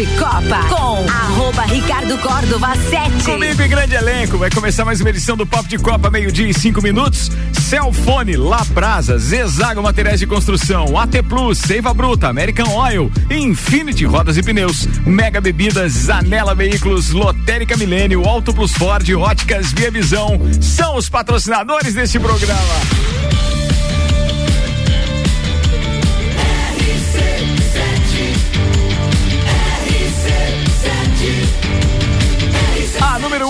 de Copa com arroba Ricardo Córdova 7. Comigo em grande elenco, vai começar mais uma edição do Papo de Copa, meio-dia e cinco minutos. Celfone, Labrasa, Zezago Materiais de Construção, AT Plus, Seiva Bruta, American Oil, Infinity Rodas e Pneus, Mega Bebidas, Zanela Veículos, Lotérica Milênio, Auto Plus Ford, Óticas Via Visão, são os patrocinadores deste programa.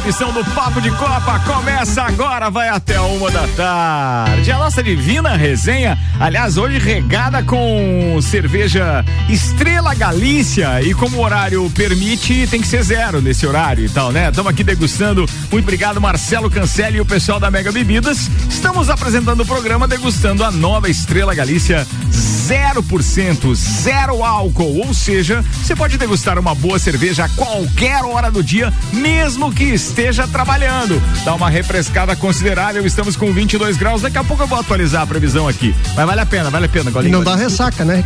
Edição do Papo de Copa. Começa agora, vai até uma da tarde. A nossa divina resenha, aliás, hoje regada com cerveja Estrela Galícia. E como o horário permite, tem que ser zero nesse horário e tal, né? Estamos aqui degustando. Muito obrigado, Marcelo Cancelli e o pessoal da Mega Bebidas. Estamos apresentando o programa degustando a nova Estrela Galícia 0%, zero álcool. Ou seja, você pode degustar uma boa cerveja a qualquer hora do dia, mesmo que esteja trabalhando. Dá uma refrescada considerável. Estamos com 22 graus. Daqui a pouco eu vou atualizar a previsão aqui. Mas vale a pena, vale a pena, E Golinho. não dá ressaca, né?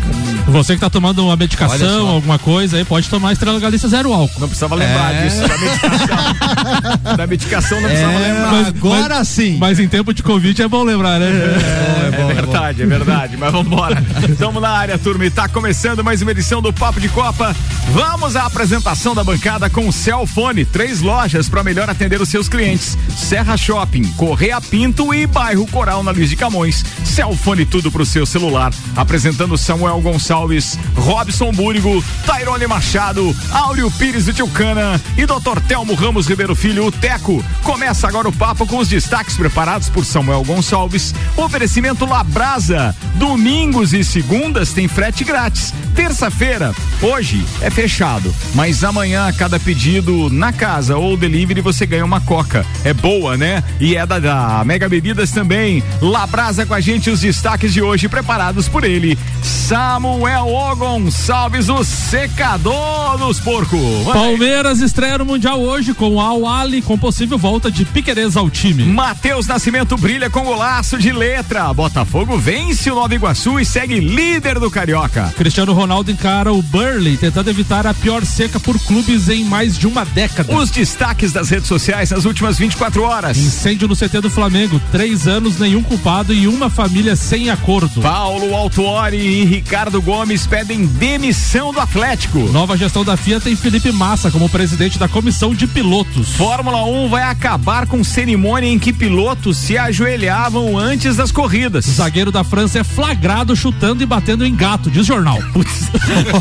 Você que tá tomando uma medicação, alguma coisa aí, pode tomar Estrela Galícia zero álcool. Não precisava lembrar É. disso. Da medicação. da medicação não precisava lembrar. Mas- agora mas- sim. Mas em tempo de Covid é bom lembrar, né? É, verdade, é verdade. Mas vambora. Estamos na área, turma, e tá começando mais uma edição do Papo de Copa. Vamos à apresentação da bancada com o Celfone. Três lojas para melhor atender os seus clientes: Serra Shopping, Correia Pinto e Bairro Coral na Luiz de Camões. Celfone tudo pro seu celular. Apresentando Samuel Gonçalves, Robson Búrigo, Tairone Machado, Áureo Pires do Tilcana e Dr. Telmo Ramos Ribeiro Filho, o Teco. Começa agora o papo com os destaques preparados por Samuel Gonçalves. Oferecimento Labrasa. Domingos e segundas tem frete grátis. Terça-feira, hoje é fechado, mas amanhã a cada pedido na casa ou delivery você ganha uma coca. É boa, né? E é da, da Mega Bebidas também. Labrasa com a gente os destaques de hoje preparados por ele. Samuel O Gonçalves, o secador dos porcos. Palmeiras estreia no Mundial hoje com o Al Ali com possível volta de Piquerez ao time. Matheus Nascimento brilha com golaço de letra. Botafogo vence o Nova Iguaçu e segue líder do Carioca. Cristiano Ronaldo encara o Burley tentando evitar a pior seca por clubes em mais de uma década. Os destaques das redes sociais nas últimas 24 horas. Incêndio no CT do Flamengo, três anos, nenhum culpado e uma família sem acordo. Paulo Altuori e Ricardo Gomes pedem demissão do Atlético. Nova gestão da FIA tem Felipe Massa como presidente da comissão de pilotos. Fórmula 1 vai acabar com cerimônia em que pilotos se ajoelhavam antes das corridas. O zagueiro da França é flagrado chutando e batendo em gato, diz jornal.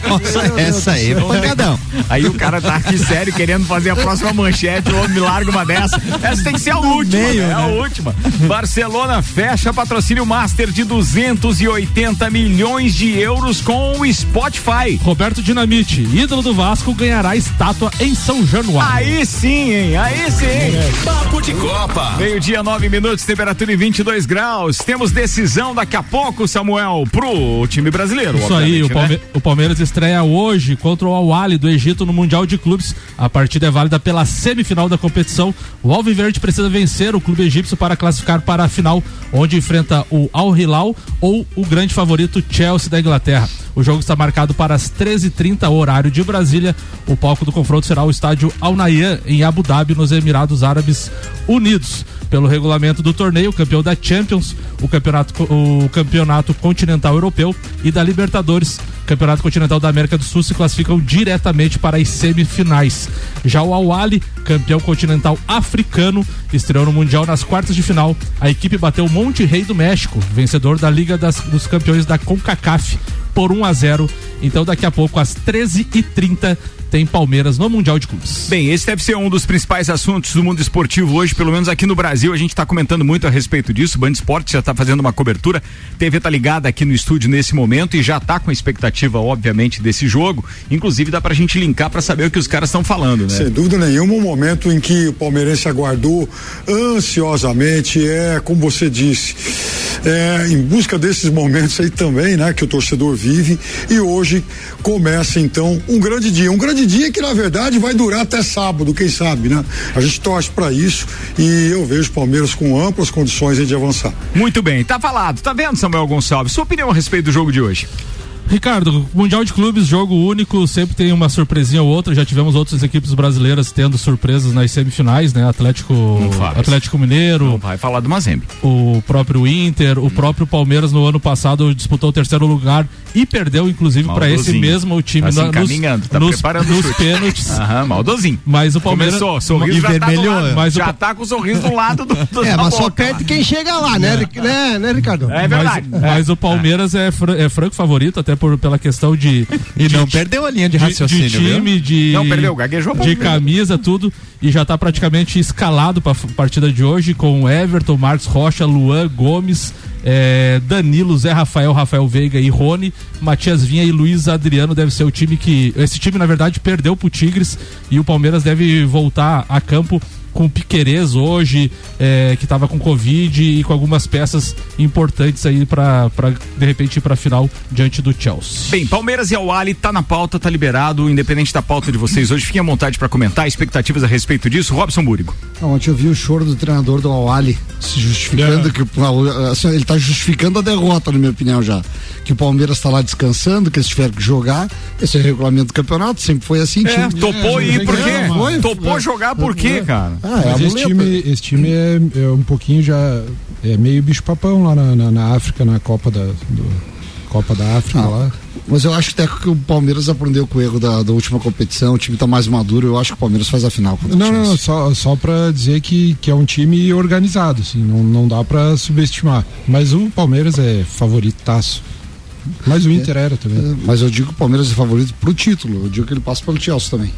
Nossa, essa aí, pancadão. Aí o cara tá aqui sério querendo fazer a próxima manchete, o homem me larga uma dessa. Essa tem que ser a última, meio, né? É a né? última. Barcelona fecha patrocínio master de 280 milhões de euros com o Spotify. Roberto Dinamite, ídolo do Vasco, ganhará estátua em São Januário. Aí sim, hein? Aí sim. Papo de Copa. Meio-dia, nove minutos, temperatura em 22 graus. Temos decisão daqui a pouco, Samuel, pro time brasileiro. Isso aí, o, obviamente, Palme- né? O Palmeiras estreia hoje contra o Al-Ali do Egito no Mundial de Clubes. A partida é válida pela semifinal da competição. O Alviverde precisa vencer o clube egípcio para classificar para a final, onde enfrenta o Al Hilal ou o grande favorito Chelsea da Inglaterra. O jogo está marcado para as 13h30, horário de Brasília. O palco do confronto será o estádio Al Nahyan, em Abu Dhabi, nos Emirados Árabes Unidos. Pelo regulamento do torneio, o campeão da Champions, o campeonato, o campeonato continental europeu e da Libertadores, campeonato continental da América do Sul, se classificam diretamente para as semifinais. Já o Al-Ali, campeão continental africano, estreou no Mundial nas quartas de final. A equipe bateu o Monte Rei do México, vencedor da Liga das- dos Campeões da CONCACAF, por 1 a 0 Então daqui a pouco, às 13h30, tem Palmeiras no Mundial de Clubes. Bem, esse deve ser um dos principais assuntos do mundo esportivo hoje, pelo menos aqui no Brasil. A gente está comentando muito a respeito disso. O Band Esporte já está fazendo uma cobertura. A TV está ligada aqui no estúdio nesse momento e já está com a expectativa, obviamente, desse jogo. Inclusive, dá para a gente linkar para saber o que os caras estão falando, né? Sem dúvida nenhuma, um momento em que o palmeirense aguardou ansiosamente, é, como você disse, é, em busca desses momentos aí também, né, que o torcedor vive. E hoje começa então um grande dia, um grande dia que na verdade vai durar até sábado, quem sabe, né? A gente torce para isso e eu vejo o Palmeiras com amplas condições de avançar. Muito bem, tá falado, tá vendo, Samuel Gonçalves? Sua opinião a respeito do jogo de hoje? Ricardo, Mundial de Clubes, jogo único, sempre tem uma surpresinha ou outra. Já tivemos outras equipes brasileiras tendo surpresas nas semifinais, né? Atlético, Atlético Mineiro. Não vai falar do Mazembe. O próprio Inter, o próprio Palmeiras no ano passado disputou o terceiro lugar e perdeu, inclusive, para esse mesmo time tá na, nos, tá nos, nos pênaltis. Aham, maldozinho. Mas o Palmeiras. Começou, sorriso já vermelhou. Tá mas já o... tá com o sorriso do lado do. do é, mas só perde quem chega lá, né, é. né, né, Ricardo? É verdade. Mas, é. mas o Palmeiras é, é franco favorito, até por, pela questão de. E de, não perdeu a linha de raciocínio. De, de time, de. Não perdeu, gaguejou De camisa, tudo. E já está praticamente escalado para a partida de hoje com Everton, Marcos Rocha, Luan Gomes. É, Danilo, Zé Rafael, Rafael Veiga e Rony, Matias Vinha e Luiz Adriano deve ser o time que. Esse time, na verdade, perdeu pro Tigres e o Palmeiras deve voltar a campo com o Piquerez hoje, é, que estava com Covid e com algumas peças importantes aí para de repente ir para final diante do Chelsea. Bem, Palmeiras e Awali tá na pauta, tá liberado, independente da pauta de vocês hoje. Fiquem à vontade para comentar expectativas a respeito disso. Robson Búrigo. Ontem eu vi o choro do treinador do Awali se justificando é. que assim, ele está justificando a derrota, na minha opinião já. Que o Palmeiras está lá descansando, que eles tiveram que jogar. Esse é o regulamento do campeonato, sempre foi assim. É, time, topou é, ir por quê? Foi, topou jogar por quê, cara? Ah, é Mas esse time, esse time é, é, um pouquinho já. É meio bicho-papão lá na, na, na, África, na Copa da, do, Copa da África ah, lá. Mas eu acho até que o Palmeiras aprendeu com o erro da, da última competição, o time está mais maduro, eu acho que o Palmeiras faz a final. Não, não, só, só para dizer que, que é um time organizado, assim, não, não dá para subestimar. Mas o Palmeiras é favoritaço. Mas o é, Inter é, era também. É, mas eu digo que o Palmeiras é favorito pro título, eu digo que ele passa pelo Chelsea também.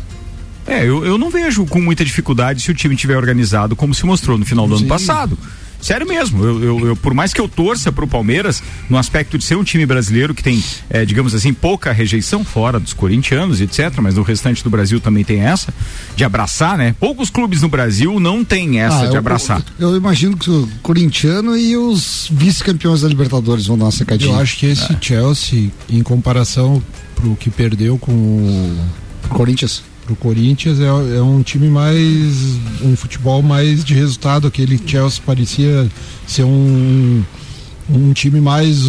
É, eu, eu não vejo com muita dificuldade se o time tiver organizado como se mostrou no final do Sim. ano passado. Sério mesmo, eu, eu, eu, por mais que eu torça pro Palmeiras, no aspecto de ser um time brasileiro que tem, é, digamos assim, pouca rejeição fora dos corintianos, etc., mas no restante do Brasil também tem essa, de abraçar, né? Poucos clubes no Brasil não tem essa ah, de abraçar. Eu, eu, imagino que o corintiano e os vice-campeões da Libertadores vão dar uma secadinha. Eu acho que esse é. Chelsea, em comparação pro que perdeu com o Corinthians pro Corinthians é, é, um time mais um futebol mais de resultado aquele Chelsea parecia ser um um time mais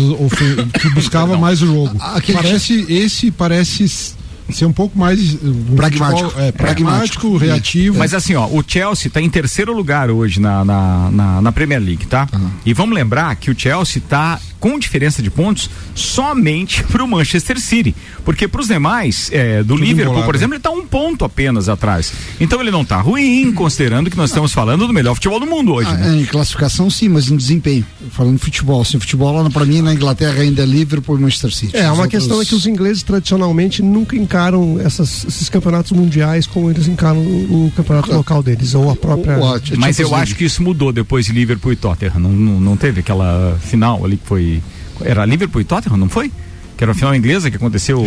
que buscava mais o jogo parece time... esse parece ser um pouco mais um pragmático, futebol, é, pragmático, reativo. Mas assim, ó, o Chelsea está em terceiro lugar hoje na, na, na, na Premier League, tá? Uhum. E vamos lembrar que o Chelsea está com diferença de pontos somente para o Manchester City. Porque para os demais, é, do Tudo Liverpool, embolado. por exemplo, ele está um ponto apenas atrás. Então ele não está ruim, considerando que nós estamos falando do melhor futebol do mundo hoje. Ah, né? Em classificação, sim, mas em desempenho. Falando de futebol. Assim, futebol, para mim, na Inglaterra ainda é Liverpool e Manchester City. É, uma outros... questão é que os ingleses tradicionalmente nunca encaram essas, esses campeonatos mundiais como eles encaram o, o campeonato ah, local deles, ou a própria. O, o, mas eu acho que isso mudou depois de Liverpool e Tottenham. Não, não, não teve aquela final ali que foi era Liverpool e Tottenham, não foi? Que era a final inglesa que aconteceu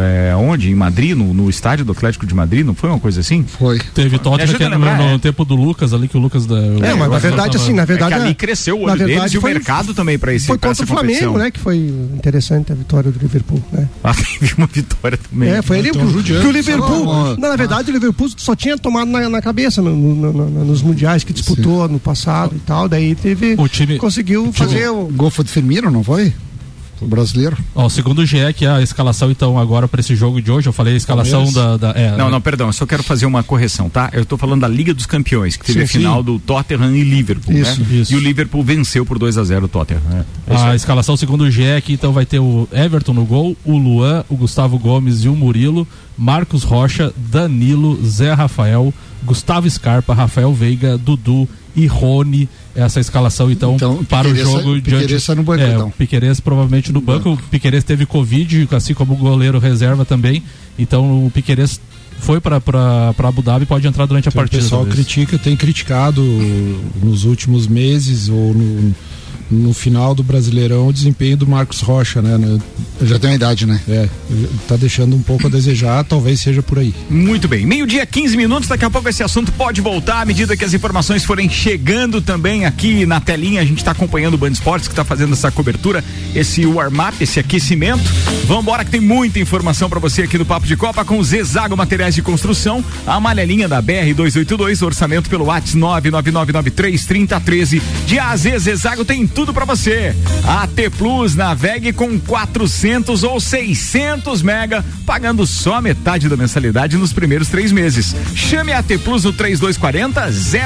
é, onde? Em Madrid, no, no, estádio do Atlético de Madrid, não foi uma coisa assim? Foi. Teve Tottenham que no, no, é. tempo do Lucas ali, que o Lucas da. É, mas na verdade, assim, na verdade. É ali cresceu o olho verdade, deles e o mercado também para esse Foi contra o Flamengo, né? Que foi interessante a vitória do Liverpool, né? Ah, teve uma vitória também. É, foi ali então, que o Liverpool. na verdade, o Liverpool só tinha tomado na, na cabeça nos mundiais que disputou Sim. no passado e tal, daí teve. O time. Conseguiu fazer o. Gol foi de Firmino, não foi? O brasileiro. Ó, segundo o GE, que é a escalação, então, agora para esse jogo de hoje, eu falei a escalação da. da é, não, não, perdão, eu só quero fazer uma correção, tá? Eu estou falando da Liga dos Campeões, que teve sim, a final sim. do Tottenham e Liverpool, isso, né? Isso. E o Liverpool venceu por 2 a 0 o Tottenham. Né? A é escalação, segundo o GE, aqui, então, vai ter o Everton no gol, o Luan, o Gustavo Gomes e o Murilo, Marcos Rocha, Danilo, Zé Rafael, Gustavo Scarpa, Rafael Veiga, Dudu e Rony. Essa escalação, então, então para o jogo de Piqueires no banco, é, então. Piqueires provavelmente no, no banco. banco. O Piqueires teve Covid, assim como o goleiro reserva também. Então o Piqueires foi para Abu Dhabi e pode entrar durante a partida. O pessoal critica, tem criticado nos últimos meses ou no, no final do Brasileirão o desempenho do Marcos Rocha, né? Já tem uma idade, né? É, tá deixando um pouco a desejar, talvez seja por aí. Muito bem. Meio-dia, 15 minutos, daqui a pouco esse assunto pode voltar à medida que as informações forem chegando também aqui na telinha. A gente está acompanhando o Band Esportes que está fazendo essa cobertura, esse warm-up, esse aquecimento. Vamos embora que tem muita informação para você aqui no Papo de Copa com Zezago Materiais de Construção, a amarelinha da BR 282, orçamento pelo WhatsApp 999933013. De AZ Zezago tem tudo para você. AT Plus navegue com 400 ou 600 mega, pagando só metade da mensalidade nos primeiros três meses. Chame a AT Plus no 3240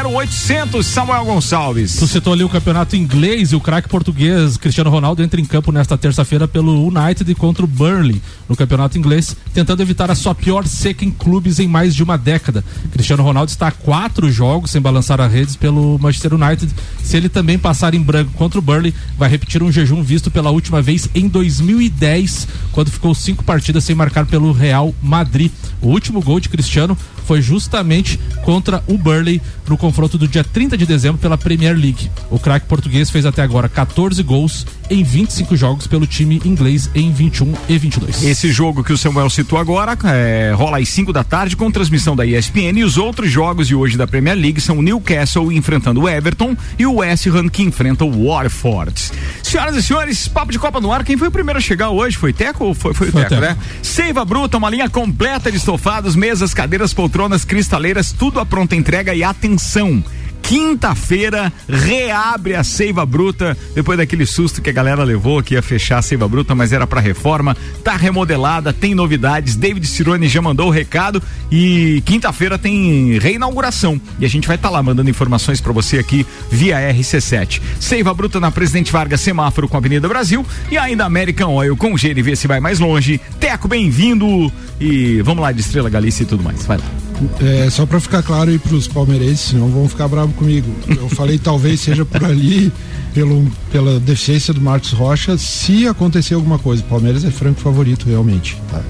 0800 Samuel Gonçalves. Tu citou ali o campeonato inglês e o craque português Cristiano Ronaldo entra em campo nesta terça-feira pelo United contra o Burnley no campeonato inglês, tentando evitar a sua pior seca em clubes em mais de uma década. Cristiano Ronaldo está a quatro jogos sem balançar as redes pelo Manchester United. Se ele também passar em branco contra o Burley vai repetir um jejum visto pela última vez em 2010, quando ficou cinco partidas sem marcar pelo Real Madrid. O último gol de Cristiano foi justamente contra o Burley no confronto do dia 30 de dezembro pela Premier League. O craque português fez até agora 14 gols em 25 jogos pelo time inglês em 21 e 22. Esse jogo que o Samuel citou agora é, rola às 5 da tarde com transmissão da ESPN e os outros jogos de hoje da Premier League são o Newcastle enfrentando o Everton e o West Ham que enfrenta o Watford. Senhoras e senhores, papo de Copa no ar. Quem foi o primeiro a chegar hoje? Foi Teco ou foi, foi, foi o Teco, Teco, né? Seiva Bruta, uma linha completa de estofados, mesas, cadeiras, poltronas, cristaleiras, tudo à pronta entrega e atenção quinta-feira reabre a Seiva Bruta, depois daquele susto que a galera levou que ia fechar a Seiva Bruta, mas era para reforma, tá remodelada, tem novidades. David Cirone já mandou o recado e quinta-feira tem reinauguração e a gente vai estar tá lá mandando informações para você aqui via RC7. Seiva Bruta na Presidente Vargas, semáforo com a Avenida Brasil e ainda American Oil com GNV se vai mais longe. Teco, bem-vindo e vamos lá de Estrela Galícia e tudo mais. Vai lá. É, só para ficar claro aí para os palmeirenses, senão vão ficar bravos comigo. Eu falei talvez seja por ali, pelo, pela deficiência do Marcos Rocha, se acontecer alguma coisa. O Palmeiras é franco favorito, realmente. Tá?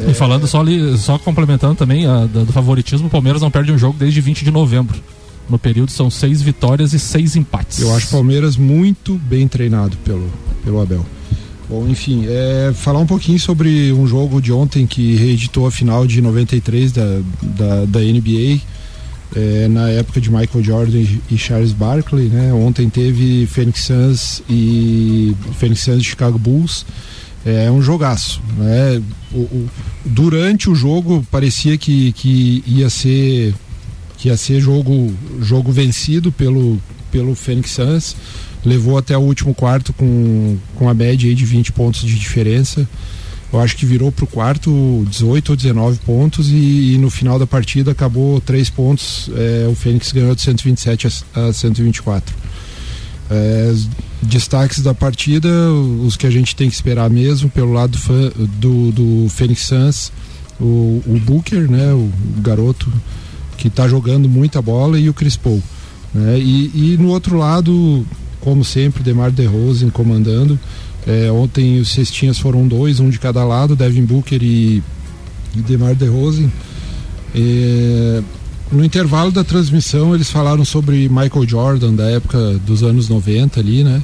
É... E falando só ali, só complementando também a, do, do favoritismo, o Palmeiras não perde um jogo desde 20 de novembro. No período são seis vitórias e seis empates. Eu acho o Palmeiras muito bem treinado pelo, pelo Abel. Bom, enfim, é, falar um pouquinho sobre um jogo de ontem que reeditou a final de 93 da, da, da NBA, é, na época de Michael Jordan e Charles Barkley, né? Ontem teve Phoenix Suns e Phoenix Suns Chicago Bulls. É um jogaço, né? O, o, durante o jogo parecia que, que ia ser que ia ser jogo jogo vencido pelo pelo Phoenix Suns levou até o último quarto com, com a média aí de 20 pontos de diferença. Eu acho que virou para o quarto 18 ou 19 pontos e, e, no final da partida acabou três pontos. É, o Fênix ganhou de 127 a, a 124. É, destaques da partida, os que a gente tem que esperar mesmo, pelo lado do, do, do Phoenix Suns, o, o Booker, né, o garoto que está jogando muita bola, e o Chris Paul. Né, e, e no outro lado, como sempre, Demar DeRozan comandando. É, ontem os cestinhas foram dois, um de cada lado, Devin Booker e, e Demar DeRozan. É, no intervalo da transmissão eles falaram sobre Michael Jordan da época dos anos 90 ali, né?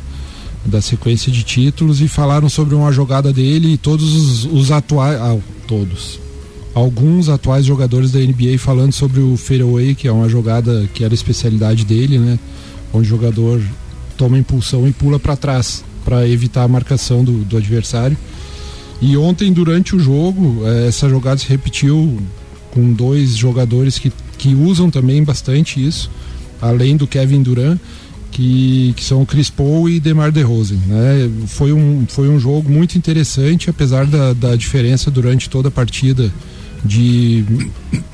Da sequência de títulos e falaram sobre uma jogada dele e todos os, os atuais, ah, todos, alguns atuais jogadores da NBA falando sobre o fadeaway, que é uma jogada que era especialidade dele, né? Onde o jogador toma impulsão e pula para trás para evitar a marcação do, do, adversário. E ontem, durante o jogo, eh, essa jogada se repetiu com dois jogadores que, que usam também bastante isso, além do Kevin Durant, que, que são Chris Paul e DeMar DeRozan. Né? Foi, um, foi um jogo muito interessante, apesar da, da diferença durante toda a partida de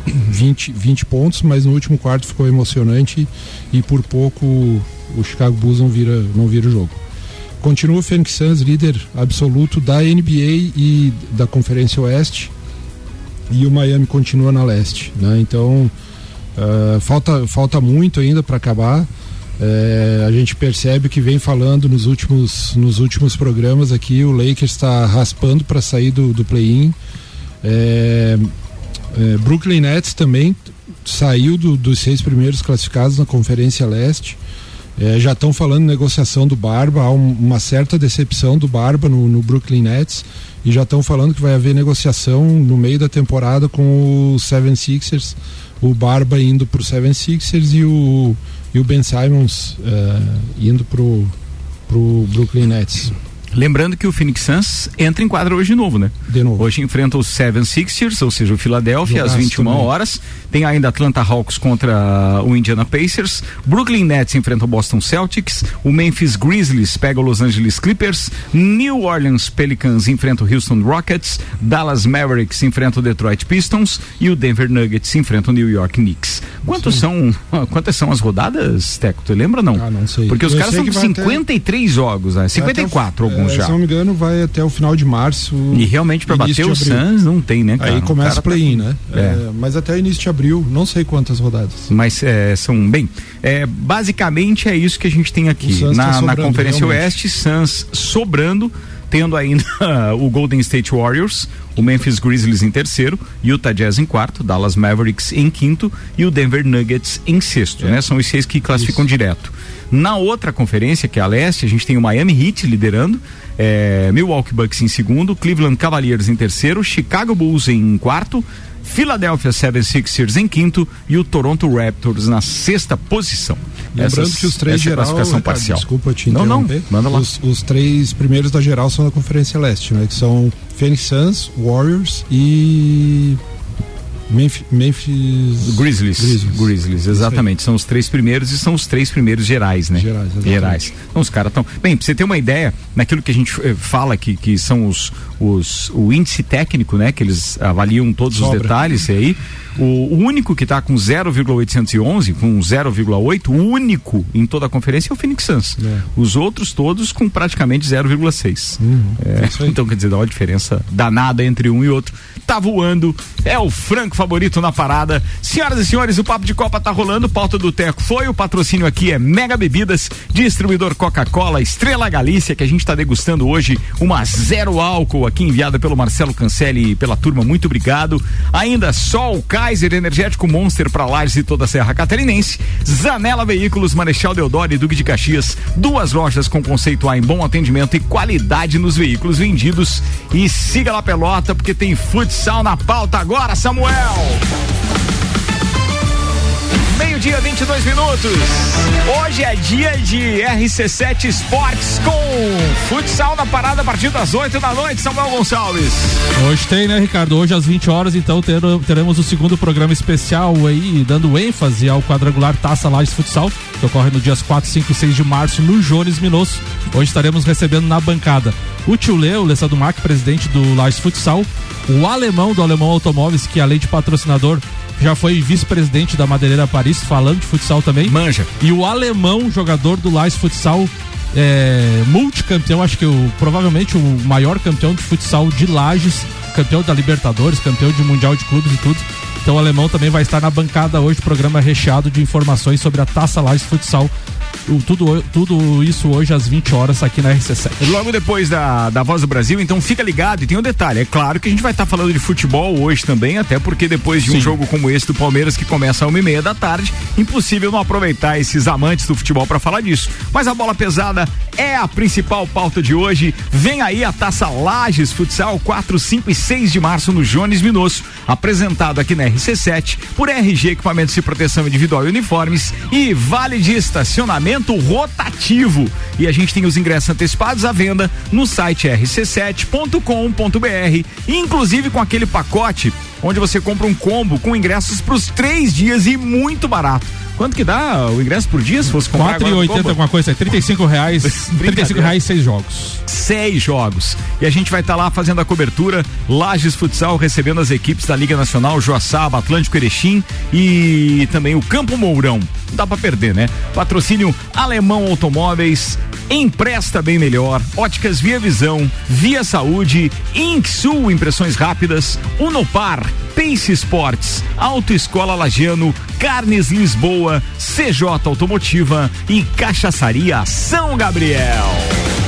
20, 20 pontos, mas no último quarto ficou emocionante e por pouco o Chicago Bulls não vira, não vira o jogo. Continua o Phoenix Suns líder absoluto da NBA e da Conferência Oeste e o Miami continua na leste, né? Então Uh, falta, falta muito ainda para acabar. É, a gente percebe que vem falando nos últimos, nos últimos programas aqui, o Lakers está raspando para sair do, do play-in. É, é, Brooklyn Nets também saiu do, dos seis primeiros classificados na Conferência Leste. É, já estão falando negociação do Barba, há um, uma certa decepção do Barba no, no Brooklyn Nets e já estão falando que vai haver negociação no meio da temporada com o Seven Sixers, o Barba indo para o Seven Sixers e o, e o Ben Simons uh, indo para o Brooklyn Nets. Lembrando que o Phoenix Suns entra em quadra hoje de novo, né? De novo. Hoje enfrenta os Seven Sixers, ou seja, o Philadelphia, Jogaço às 21 também. horas. Tem ainda Atlanta Hawks contra o Indiana Pacers. Brooklyn Nets enfrenta o Boston Celtics. O Memphis Grizzlies pega o Los Angeles Clippers. New Orleans Pelicans enfrenta o Houston Rockets. Dallas Mavericks enfrenta o Detroit Pistons. E o Denver Nuggets enfrenta o New York Knicks. Quantos são, quantas são as rodadas, Teco? Tu lembra não? Ah, não sei. Porque os Eu caras são 53 até... jogos, né? 54 alguns é, já. Se não me engano, vai até o final de março. E realmente para bater o Suns não tem, né, cara? Aí começa o tá play-in, tá... né? É. É, mas até início de abril, não sei quantas rodadas. Mas é, são bem. É, basicamente é isso que a gente tem aqui. Tá na, tá na Conferência realmente. Oeste, Suns sobrando tendo ainda o Golden State Warriors, o Memphis Grizzlies em terceiro, Utah Jazz em quarto, Dallas Mavericks em quinto e o Denver Nuggets em sexto, é. né? São os seis que classificam Isso. direto. Na outra conferência, que é a leste, a gente tem o Miami Heat liderando, é, Milwaukee Bucks em segundo, Cleveland Cavaliers em terceiro, Chicago Bulls em quarto, Philadelphia 76ers em quinto e o Toronto Raptors na sexta posição. Lembrando Essas, que os três é geral, classificação parcial. Desculpa te Não, não, manda lá. Os, os, três primeiros da geral são da Conferência Leste, né? Que são Phoenix Suns, Warriors e Memphis, Memphis Grizzlies. Grizzlies. Grizzlies, exatamente. São os três primeiros e são os três primeiros gerais, né? Gerais, exatamente. Gerais. Então os caras estão. Bem, pra você ter uma ideia, naquilo que a gente eh, fala que, que são os, os o índice técnico, né? Que eles avaliam todos Sobra. os detalhes aí. O, único que está com 0,811, com 0,8, o único em toda a conferência é o Phoenix Suns. É. Os outros todos com praticamente 0,6. Uhum, é, então, quer dizer, dá uma diferença danada entre um e outro. Tá voando, é o franco favorito na parada. Senhoras e senhores, o Papo de Copa tá rolando, pauta do Teco foi, o patrocínio aqui é Mega Bebidas, distribuidor Coca-Cola, Estrela Galícia, que a gente está degustando hoje, uma zero álcool aqui enviada pelo Marcelo Cancelli e pela turma, muito obrigado. Ainda Sol, Kaiser, Energético Monster para Lages e toda a Serra Catarinense, Zanela Veículos, Marechal Deodoro e Duque de Caxias, duas lojas com conceito A em bom atendimento e qualidade nos veículos vendidos. E siga lá Pelota, porque tem futsal na pauta agora, Samuel meio-dia, 22 minutos. Hoje é dia de RC7 Esportes com futsal na parada a partir das 8 da noite, Samuel Gonçalves. Hoje tem, né, Ricardo? Hoje às 20 horas, então teremos o segundo programa especial aí, dando ênfase ao quadrangular Taça Lages Futsal, que ocorre no dias 4, 5 e 6 de março no Jones Minosso. Hoje estaremos recebendo na bancada o tio Leo, Lessa Mac, presidente do Lages Futsal, o alemão do Alemão Automóveis, que além de patrocinador já foi vice-presidente da Madeireira Paris, falando de futsal também. Manja. E o alemão, jogador do Lais Futsal, é, multicampeão, acho que o, provavelmente o maior campeão de futsal de Lages, campeão da Libertadores, campeão de Mundial de Clubes e tudo. Então o alemão também vai estar na bancada hoje, programa recheado de informações sobre a Taça Lages Futsal tudo, tudo isso hoje às 20 horas aqui na RC7. Logo depois da, da Voz do Brasil, então fica ligado e tem um detalhe. É claro que a gente vai estar tá falando de futebol hoje também, até porque depois de Sim. um jogo como esse do Palmeiras que começa às uma e meia da tarde, impossível não aproveitar esses amantes do futebol para falar disso. Mas a bola pesada é a principal pauta de hoje. Vem aí a Taça Lages Futsal 4, 5 e 6 de março no Jones Minosso, apresentado aqui na RC7 por RG Equipamentos de Proteção Individual e Uniformes e Vale de Estacionamento rotativo. E a gente tem os ingressos antecipados à venda no site rc7.com.br, inclusive com aquele pacote onde você compra um combo com ingressos para os três dias e muito barato. Quanto que dá o ingresso por dia se fosse comprar 4,80 alguma coisa, é 35 reais, 35 reais seis jogos. Seis jogos. E a gente vai estar tá lá fazendo a cobertura, Lages Futsal recebendo as equipes da Liga Nacional, Joaçaba, Atlântico Erechim e também o Campo Mourão. Não dá para perder, né? Patrocínio Alemão Automóveis, Empresta Bem Melhor, Óticas Via Visão, Via Saúde, Inksul Impressões Rápidas, Unopar, Pace Sports, Autoescola Lagiano, Carnes Lisboa, CJ Automotiva e Cachaçaria São Gabriel.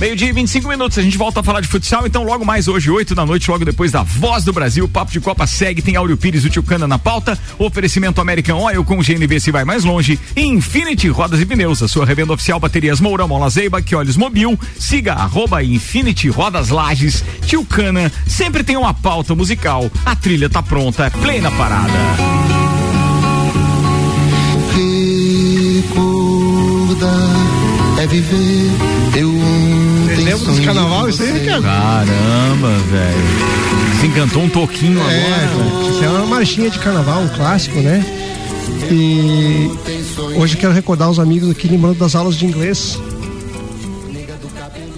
Meio-dia e 25 minutos, a gente volta a falar de futsal, então logo mais hoje, 8 da noite, logo depois da Voz do Brasil, o Papo de Copa segue, tem Áureo Pires e o Tio na pauta, oferecimento American Oil com GNV se vai mais longe, Infinity Rodas e Pneus, a sua revenda oficial baterias Moura, Mola Zeiba, que olhos mobil, siga arroba Infinity Rodas Lages, Tio sempre tem uma pauta musical, a trilha tá pronta, é play na parada. Recordar é viver, eu Lembra dos carnaval isso aí, Ricardo? Caramba, velho. Se encantou um toquinho é, agora. Isso é uma marchinha de carnaval, um clássico, né? E hoje eu quero recordar os amigos aqui lembrando das aulas de inglês.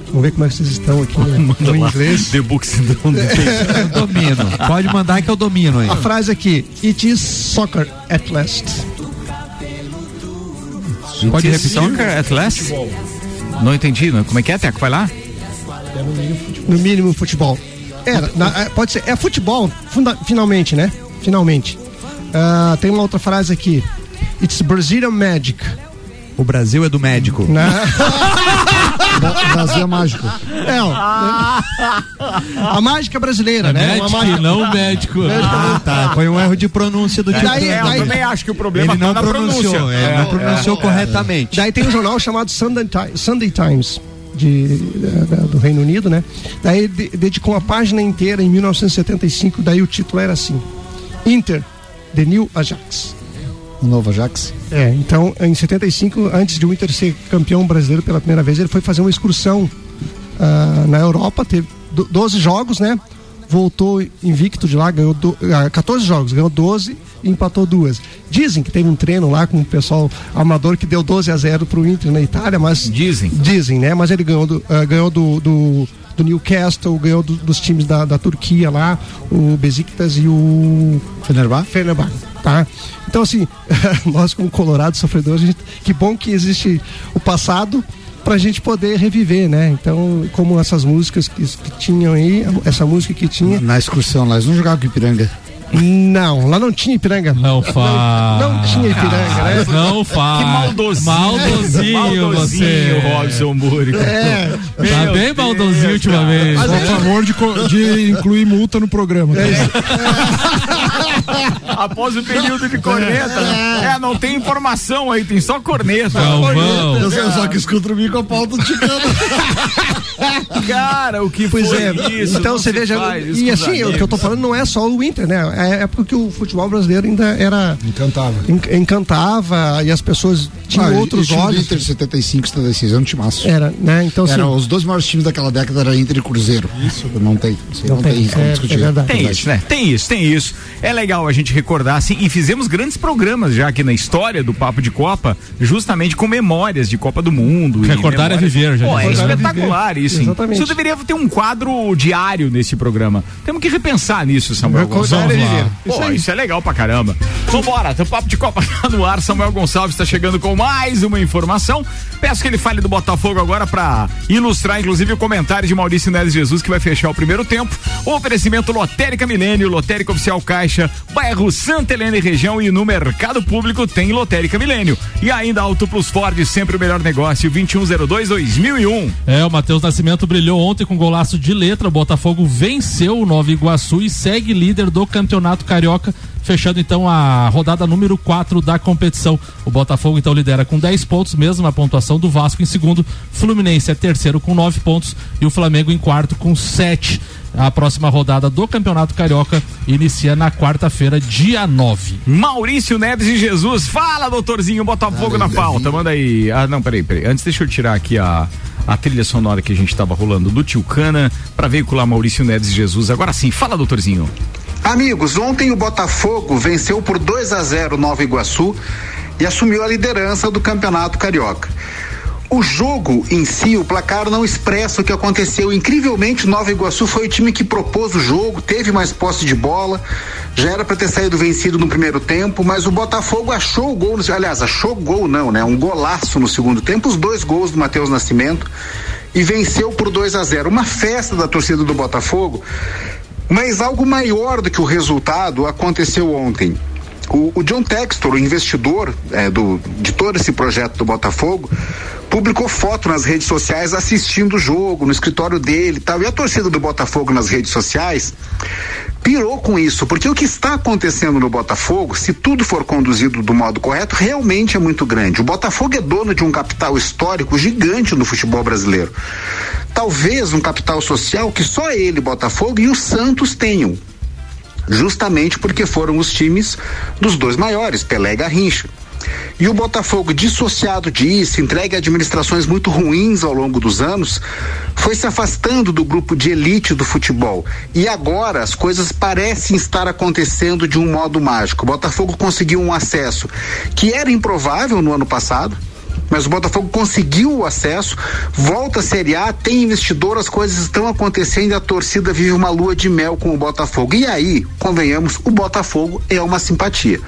Vamos ver como é que vocês estão aqui né? no inglês. The Book Syndrome. Eu domino. Pode mandar que eu domino aí. A frase aqui: It is soccer at last. Pode repetir? Soccer at last? Não entendi, não. como é que é, Teco? Vai lá? É no mínimo futebol. No mínimo futebol. É, na, é, pode ser. É futebol, funda, finalmente, né? Finalmente. Uh, tem uma outra frase aqui. It's Brazilian Magic. O Brasil é do médico. Não. Brasil é mágico. É, ó, a mágica brasileira, é né? Médico, mágica... não médico. Ah, tá. Foi um erro de pronúncia do é, tipo. Daí, é, daí, eu também acho que o problema ele não tá pronunciou, é, não pronunciou é, corretamente. Daí tem um jornal chamado Sunday, Sunday Times de, da, do Reino Unido, né? Daí de, dedicou uma página inteira em 1975, daí o título era assim: Inter, The New Ajax. O novo Ajax? É, então em 75, antes de o Inter ser campeão brasileiro pela primeira vez, ele foi fazer uma excursão uh, na Europa, teve 12 jogos, né? Voltou invicto de lá, ganhou do, uh, ah, 14 jogos, ganhou 12 e empatou duas. Dizem que teve um treino lá com o pessoal amador que deu 12 a 0 pro Inter na Itália, mas. Dizem. Dizem, né? Mas ele ganhou do, uh, ganhou do, do, do, Newcastle, ganhou do, dos times da, da Turquia lá, o Besiktas e o. Fenerbahçe? Fenerbahçe, tá? Então, assim, nós como colorados sofredores, gente, que bom que existe o passado para a gente poder reviver, né? Então, como essas músicas que, que, tinham aí, essa música que tinha. Na excursão lá, eles não jogavam com Ipiranga. Não, lá não tinha Ipiranga. Não faz. Não, não, tinha Ipiranga, né? Não faz. Que maldozinho. Maldozinho, maldozinho você. Robson Múrico. É. Tá bem maldozinho ultimamente. Por favor de, de, incluir multa no programa. Tá? É. Após o período de corneta. É. é, não tem informação aí, tem só corneta. Não, vamos. Eu, só que escuto o mim com a pauta ticando. Cara, o que pois foi é. isso? Então você veja. E assim, o que eu tô falando não é só o Inter, né? É, é porque o futebol brasileiro ainda era. Encantava. encantava e as pessoas tinham ah, outros olhos. Inter 75, 76, era um timaço. Era, né? Então, era, assim, os dois maiores times daquela década era Inter e Cruzeiro. Isso. Não tem. Não, não, tem, tem é, discutir. É verdade. Tem isso, né? Tem isso, tem isso. É legal a gente recordar, assim, e fizemos grandes programas já aqui na história do Papo de Copa, justamente com memórias de Copa do Mundo. Recordar é viver, já. Pô, é espetacular viver. isso. Exatamente. Isso deveria ter um quadro diário nesse programa. Temos que repensar nisso, Samuel. Recordar é viver. Pô, isso, isso, é legal pra caramba. Vambora, o Papo de Copa tá no ar. Samuel Gonçalves está chegando com mais uma informação. Peço que ele fale do Botafogo agora para ilustrar, inclusive, o comentário de Maurício Neves Jesus, que vai fechar o primeiro tempo. O oferecimento Lotérica Milênio, Lotérica Oficial Caixa, bairro Santa Helena e região e no mercado público tem Lotérica Milênio. E ainda Auto Plus Ford, sempre o melhor negócio, 2102-2001. É, o Matheus Nascimento brilhou ontem com golaço de letra. O Botafogo venceu o Nova Iguaçu e segue líder do Campeonato Carioca fechando então a rodada número 4 da competição. O Botafogo então lidera com 10 pontos, mesma pontuação do Vasco em segundo, Fluminense é terceiro com 9 pontos e o Flamengo em quarto com 7. A próxima rodada do Campeonato Carioca inicia na quarta-feira, dia 9. Maurício Neves e Jesus, fala, doutorzinho, Botafogo na pauta. Manda aí. Ah, não, peraí, peraí. Antes, deixa eu tirar aqui a, a trilha sonora que a gente estava rolando do Tio Cana para veicular Maurício Neves e Jesus. Agora sim, fala, doutorzinho. Amigos, ontem o Botafogo venceu por 2 a 0 Nova Iguaçu e assumiu a liderança do Campeonato Carioca. o jogo em si, o placar não expressa o que aconteceu. Incrivelmente, Nova Iguaçu foi o time que propôs o jogo, teve mais posse de bola, já era para ter saído vencido no primeiro tempo, mas o Botafogo achou o gol, aliás, achou gol não, né? Um golaço no segundo tempo, os dois gols do Matheus Nascimento e venceu por 2 a 0. Uma festa da torcida do Botafogo, mas algo maior do que o resultado aconteceu ontem. O, o John Textor, o investidor é, do, de todo esse projeto do Botafogo, publicou foto nas redes sociais assistindo o jogo, no escritório dele e tal. E a torcida do Botafogo nas redes sociais pirou com isso, porque o que está acontecendo no Botafogo, se tudo for conduzido do modo correto, realmente é muito grande. O Botafogo é dono de um capital histórico gigante no futebol brasileiro. Talvez um capital social que só ele, Botafogo, e o Santos tenham justamente porque foram os times dos dois maiores, Pelé e Garrincha. E o Botafogo, dissociado disso, entregue a administrações muito ruins ao longo dos anos, foi se afastando do grupo de elite do futebol. E agora as coisas parecem estar acontecendo de um modo mágico. O Botafogo conseguiu um acesso que era improvável no ano passado mas o Botafogo conseguiu o acesso, volta a Série A, tem investidor, as coisas estão acontecendo a torcida vive uma lua de mel com o Botafogo. E aí, convenhamos, o Botafogo é uma simpatia.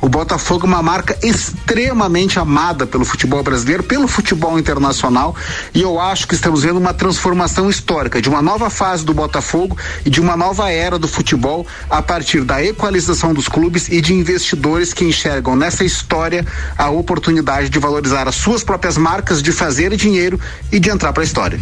O Botafogo é uma marca extremamente amada pelo futebol brasileiro, pelo futebol internacional, e eu acho que estamos vendo uma transformação histórica de uma nova fase do Botafogo e de uma nova era do futebol a partir da equalização dos clubes e de investidores que enxergam nessa história a oportunidade de valorizar a sua suas próprias marcas de fazer dinheiro e de entrar para a história.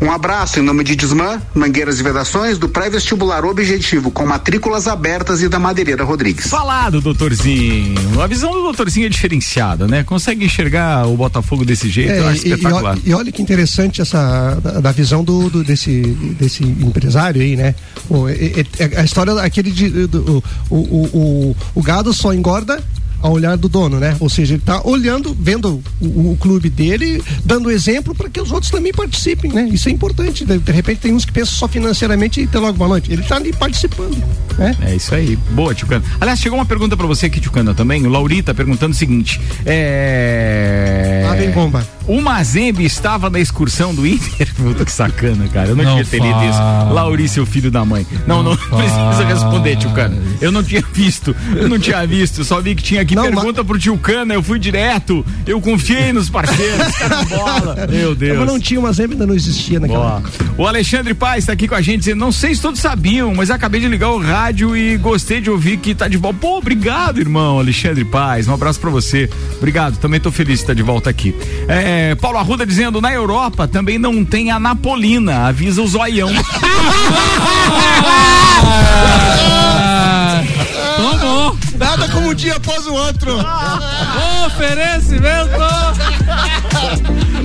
Um abraço em nome de Desmã, Mangueiras e Vedações, do pré-vestibular Objetivo, com matrículas abertas e da Madeireira Rodrigues. Falado, doutorzinho. A visão do doutorzinho é diferenciada, né? Consegue enxergar o Botafogo desse jeito, é, eu acho e, espetacular. E, olha que interessante essa da, da visão do, do, desse, desse empresário aí, né? O, é, é, a história aquele de, do, o, o, o, o gado só engorda ao olhar do dono, né? Ou seja, ele está olhando, vendo o, o, clube dele, dando exemplo para que os outros também participem, né? Isso é importante. De, de, repente tem uns que pensam só financeiramente e tem logo boa noite. Ele está ali participando, né? É isso aí. Boa, Tchucana. Aliás, chegou uma pergunta para você aqui, Tchucana, também. O Laurita perguntando o seguinte: é. Ah, vem bomba. O Mazembe estava na excursão do Inter? Puta que sacana, cara. Eu não, não devia ter lido isso. Laurício, filho da mãe. Não, não, não precisa responder, Tchucana. Eu não tinha visto. Eu não tinha visto. Só vi que tinha aqui não, pergunta mas... pro tio Cana, eu fui direto, eu confiei nos parceiros, cara bola. Meu Deus. Mas não tinha, mas ainda não existia naquela época. O Alexandre Paz está aqui com a gente dizendo, não sei se todos sabiam, mas acabei de ligar o rádio e gostei de ouvir que tá de volta. Pô, obrigado, irmão, Alexandre Paz, um abraço para você. Obrigado, também tô feliz de estar de volta aqui. É, Paulo Arruda dizendo, na Europa também não tem a Napolina, avisa o zoião. Nada como um dia após o outro. Oferecimento.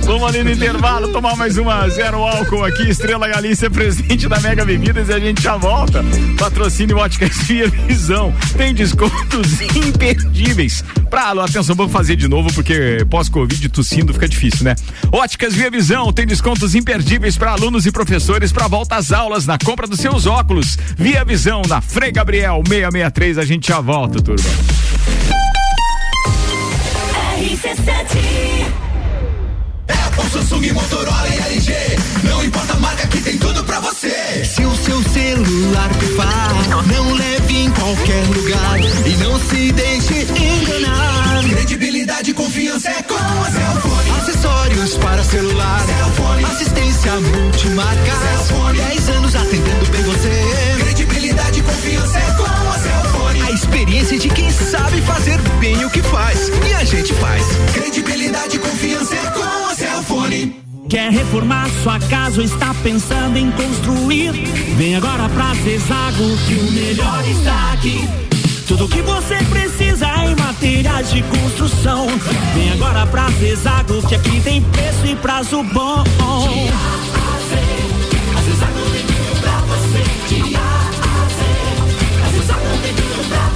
Vamos ali no intervalo tomar mais uma zero álcool aqui. Estrela Galícia, presidente da Mega Bebidas e a gente já volta. Patrocínio Óticas Via Visão. Tem descontos imperdíveis. Pra, atenção, vamos fazer de novo porque pós-Covid tossindo fica difícil, né? Óticas Via Visão tem descontos imperdíveis para alunos e professores para volta às aulas na compra dos seus óculos. Via Visão na Frei Gabriel 663. A gente já volta, turma. Apple, Samsung, Motorola e LG. Não importa a marca que tem tudo pra você. Se o seu celular pifar, não leve em qualquer lugar e não se deixe enganar. Credibilidade e confiança é com a Cellfone. Acessórios para celular, Cellfone. assistência multimarca. Cellfone. 10 anos atendendo bem você. Credibilidade e confiança é com a Cellfone. A experiência de quem sabe fazer bem o que faz. E a gente faz. Credibilidade e confiança é com a Cellfone. Quer reformar sua casa ou está pensando em construir? Vem agora pra Zezago que o melhor está aqui. Tudo que você precisa em materiais de construção. Vem agora pra Zezago que aqui tem preço e prazo bom.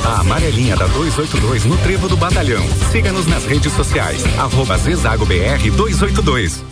A amarelinha da 282 no Trevo do Batalhão. Siga-nos nas redes sociais. Arroba Zezago BR 282.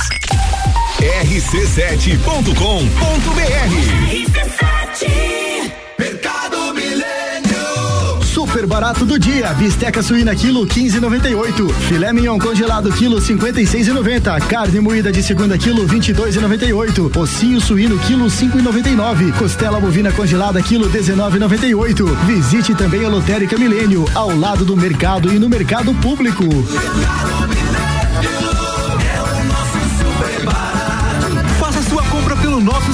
rc7.com.br RC7 Mercado Milênio. Super barato do dia, bisteca suína quilo 15,98, filé mignon congelado quilo 56,90, carne moída de segunda quilo 22,98, ossinho suíno quilo 5,99, costela bovina congelada quilo 19,98. Visite também a Lotérica Milênio, ao lado do mercado e no mercado público. Faça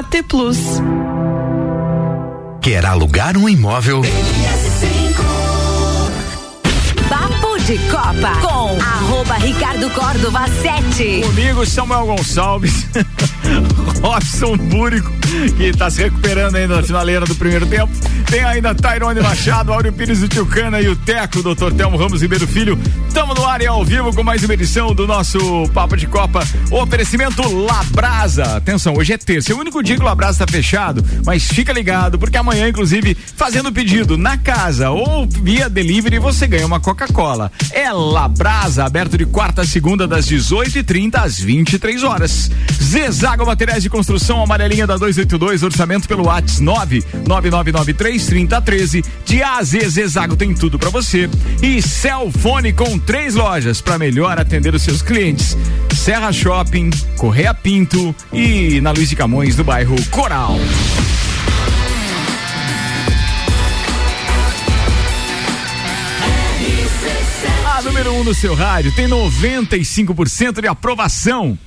AT Plus. Quer alugar um imóvel? Papo de Copa com arroba Ricardo Córdova 7. Comigo, Samuel Gonçalves, Robson Búrico, que está se recuperando ainda na finaleira do primeiro tempo. Tem ainda Tairone Machado, Áureo Pires do Tilcana e o Teco, doutor Telmo Ramos Ribeiro Filho. Tamo no ar e ao vivo com mais uma edição do nosso Papo de Copa. O oferecimento Labrasa. Atenção, hoje é terça, é o único dia que o Labrasa está fechado, mas fica ligado, porque amanhã, inclusive, fazendo pedido na casa ou via delivery, você ganha uma Coca-Cola. É Labrasa, aberto de quarta a segunda, das 18h30 às 23 horas. Zezago Materiais de Construção, amarelinha da 282, orçamento pelo WhatsApp 99993 3013. De A a Z, Zezago tem tudo para você. E Celfone com três lojas para melhor atender os seus clientes: Serra Shopping, Correia Pinto e na Luiz de Camões, do bairro Coral. A número 1 um no seu rádio tem 95% de aprovação.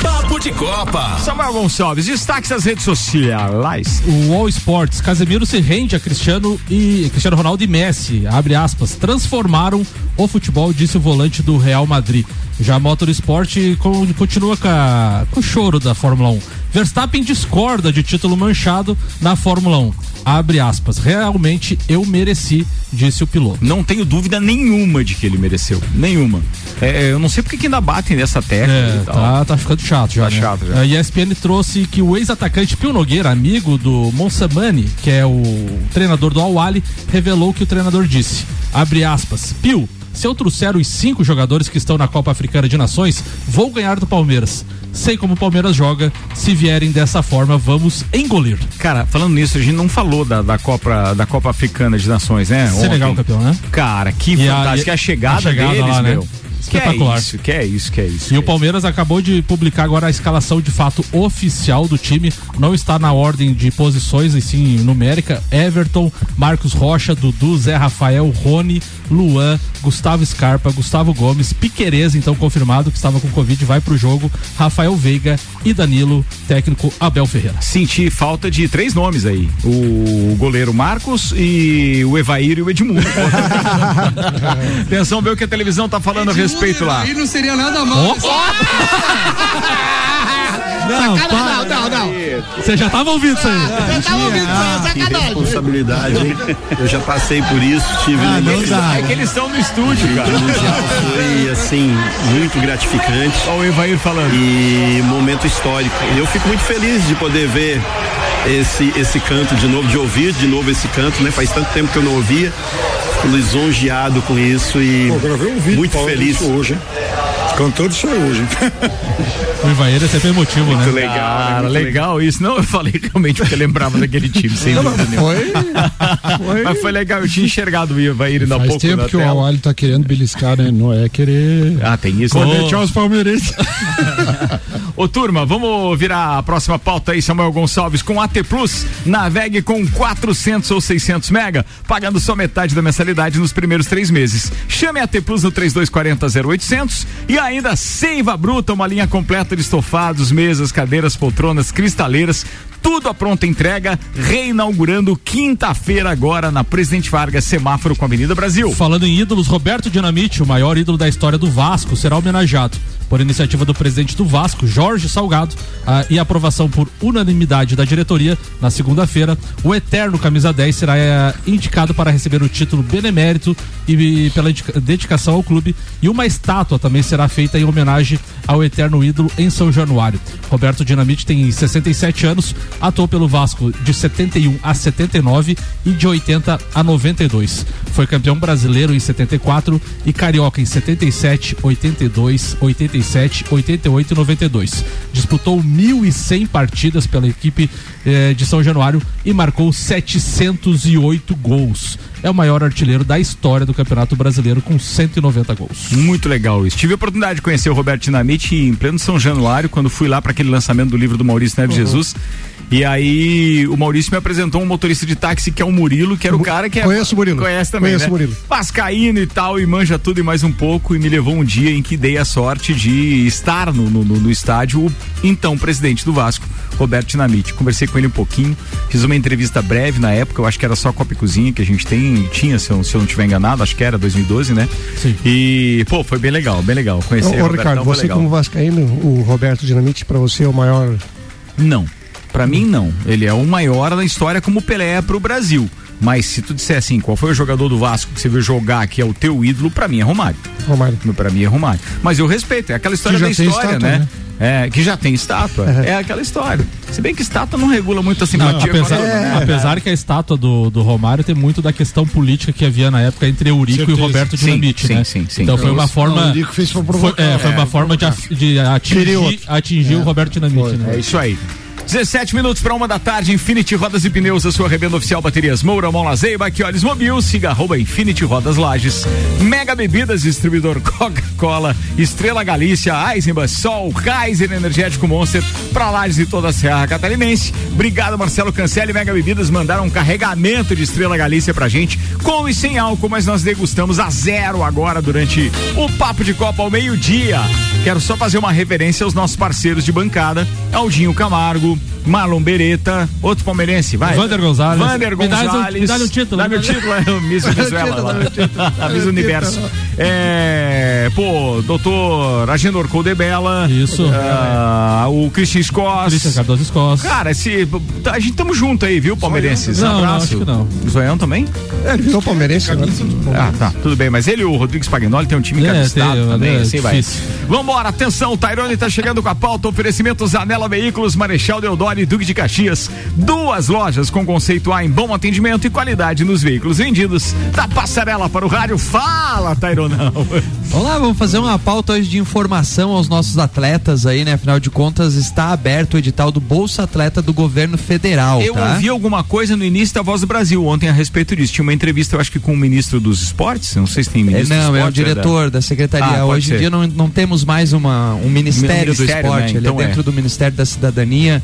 Papo de Copa. Samuel Gonçalves, destaques das redes sociais. O All Sports, Casemiro se rende a Cristiano e Cristiano Ronaldo e Messi, abre aspas, transformaram o futebol, disse o volante do Real Madrid. Já a Motorsport con- continua com, a- com o choro da Fórmula 1. Verstappen discorda de título manchado na Fórmula 1. Abre aspas. Realmente eu mereci, disse o piloto. Não tenho dúvida nenhuma de que ele mereceu. Nenhuma. É, eu não sei porque que ainda batem nessa tecla É, e tal. tá, tá ficando chato já. Tá né? chato já. A ESPN trouxe que o ex-atacante Pio Nogueira, amigo do Monsamani, que é o treinador do Awali, revelou que o treinador disse: abre aspas, Pio. Se eu trouxer os cinco jogadores que estão na Copa Africana de Nações, vou ganhar do Palmeiras. Sei como o Palmeiras joga. Se vierem dessa forma, vamos engolir. Cara, falando nisso, a gente não falou da, da Copa da Copa Africana de Nações, né? Senegal Ontem. campeão, né? Cara, que E a- fantástico. e A, chegada, a chegada deles, lá, né? meu. Que é Espetacular. isso, que é isso, que é isso. E o Palmeiras acabou de publicar agora a escalação de fato oficial do time. Não está na ordem de posições, e sim numérica. Everton, Marcos Rocha, Dudu, Zé Rafael, Rony, Luan, Gustavo Scarpa, Gustavo Gomes, Piquerez, então confirmado que estava com Covid, vai pro jogo. Rafael Veiga e Danilo, técnico Abel Ferreira. Senti falta de três nomes aí. O goleiro Marcos e o Evair e o Edmundo. Atenção, ver o que a televisão tá falando a respeito lá. Aí não seria nada mal. Não, não, não, não. Você já tava ouvindo isso aí? Já tava ouvindo isso aí, Que sacanagem. responsabilidade, hein? Eu já passei por isso, tive Ah, não dá. É que eles estão no estúdio, cara. O Mundial foi, assim, muito gratificante. Olha o Evair falando. E momento histórico. E eu fico muito feliz de poder ver esse, esse canto de novo, de ouvir de novo esse canto, né? Faz tanto tempo que eu não ouvia. Fico lisonjeado com isso e Pô, um vídeo muito feliz. hoje, hein? Aí hoje, hein? O Ivair é sempre emotivo, né? Muito legal, Cara, legal isso. Não, eu falei realmente porque eu lembrava daquele time, sem dúvida nenhuma. Foi, Mas foi legal, eu tinha enxergado o Ivair ainda há Faz pouco tempo na que o. Awali tá querendo beliscar, né? Não é querer. Ah, tem isso. Coletear os palmeirenses. Ô turma, vamos virar a próxima pauta aí, Samuel Gonçalves, com AT Plus. Navegue com 400 ou 600 mega, pagando só metade da mensalidade nos primeiros três meses. Chame a AT Plus no 3240 0800 e ainda Seiva Bruta, uma linha completa de estofados, mesas, cadeiras, poltronas, cristaleiras, tudo a pronta entrega, reinaugurando quinta-feira agora na Presidente Vargas, semáforo com a Avenida Brasil. Falando em ídolos, Roberto Dinamite, o maior ídolo da história do Vasco, será homenageado por iniciativa do presidente do Vasco, Jorge Salgado, ah, e aprovação por unanimidade da diretoria na segunda-feira. O eterno camisa 10 será eh, indicado para receber o título benemérito e, pela indica- dedicação ao clube e uma estátua também será feita em homenagem ao eterno ídolo em São Januário. Roberto Dinamite tem 67 anos, atuou pelo Vasco de 71 a 79 e de 80 a 92. Foi campeão brasileiro em 74 e carioca em 77, 82, 87, 88 e 92. Disputou 1.100 partidas pela equipe eh, de São Januário e marcou 708 gols. É o maior artilheiro da história do Campeonato Brasileiro com 190 gols. Muito legal isso. Tive a oportunidade de conhecer o Roberto Dinamite em pleno São Januário, quando fui lá para aquele lançamento do livro do Maurício Neves Uhum. Jesus. E aí o Maurício me apresentou um motorista de táxi que é o Murilo, que era o cara que é, Conheço o Murilo. conhece também, Conheço né? o Murilo. Vascaíno e tal, e manja tudo e mais um pouco, e me levou um dia em que dei a sorte de estar no, no, no- no estádio o então presidente do Vasco, Roberto Dinamite. Conversei com ele um pouquinho, fiz uma entrevista breve na época, eu acho que era só Copa e Cozinha que a gente tem, tinha, se eu, se eu não estiver enganado, acho que era 2012, né? Sim. E, pô, foi bem legal, bem legal. Conhecer Ô, o ô, Robertão Ricardo, você legal. como vascaíno, o Roberto Dinamite para você é o maior Não. Pra mim, não. Ele é o maior da história como o Pelé é pro Brasil. Mas se tu disser assim, qual foi o jogador do Vasco que você viu jogar que é o teu ídolo, pra mim é Romário. Romário. Pra mim é Romário. Mas eu respeito, é aquela história da história, estátua, né? né? É, que já tem estátua. É aquela história. Se bem que estátua não regula muito a Não, simpatia a apesar, né? apesar que a estátua do, do Romário tem muito da questão política que havia na época entre Eurico e Certeza. o Roberto Dinamite, sim, né? sim, sim. Então foi uma Não, forma. o Eurico fez pra foi, é, foi uma forma de, af- de atingir, atingir o Roberto Dinamite, Foi. né? É isso aí. 17 minutos para uma da tarde, Infinity Rodas e Pneus, a sua revenda oficial Baterias Moura, Mão Lazeiba, que olhos mobil, siga arroba Infinity Rodas Lages, Mega Bebidas, distribuidor Coca-Cola, Estrela Galícia, Eisenbach, Sol, Kaiser Energético Monster, para Lages e toda a Serra Catarinense. Obrigado, Marcelo Cancelli, Mega Bebidas, mandaram um carregamento de Estrela Galícia pra gente, com e sem álcool, mas nós degustamos a zero agora durante o Papo de Copa ao meio-dia. Quero só fazer uma referência aos nossos parceiros de bancada, Aldinho Camargo, Marlon Beretta, outro palmeirense, vai. Vander Gonzalez. Vander Me dá um- Gonzalez. me dá um título, Dá-me o me dá- título, é o Miss Venezuela lá. A Miss Universo. É, pô, doutor Agenor Coldebella. Isso. ah, o Christian Scott. Christian Cardoso Scott. Cara, esse, a gente tamo junto aí, viu, palmeirenses? Não, não, Abraço. acho que não. O Zoião também? É, ele virou palmeirense agora. Ah, tá, tudo bem, mas ele e o Rodrigo Spagnoli tem um time É, encabistado também, é assim vai. difícil. Vambora, atenção, o Tairone tá chegando com a pauta, oferecimento Zanela Veículos, Marechal Deodoro e Duque de Caxias. Duas lojas com conceito A em bom atendimento e qualidade nos veículos vendidos. Da passarela para o rádio, fala, Taironão. Vamos lá, vamos fazer uma pauta hoje de informação aos nossos atletas aí, né? Afinal de contas, está aberto o edital do Bolsa Atleta do governo federal. Eu tá? ouvi alguma coisa no início da Voz do Brasil ontem a respeito disso. Tinha uma entrevista, eu acho que com o ministro dos esportes, não sei se tem É, ministro não, dos é o diretor da secretaria. Ah, Hoje em dia não, não temos mais uma, um ministério, do Ministério, esporte, né? ele Então é é. dentro do Ministério da Cidadania.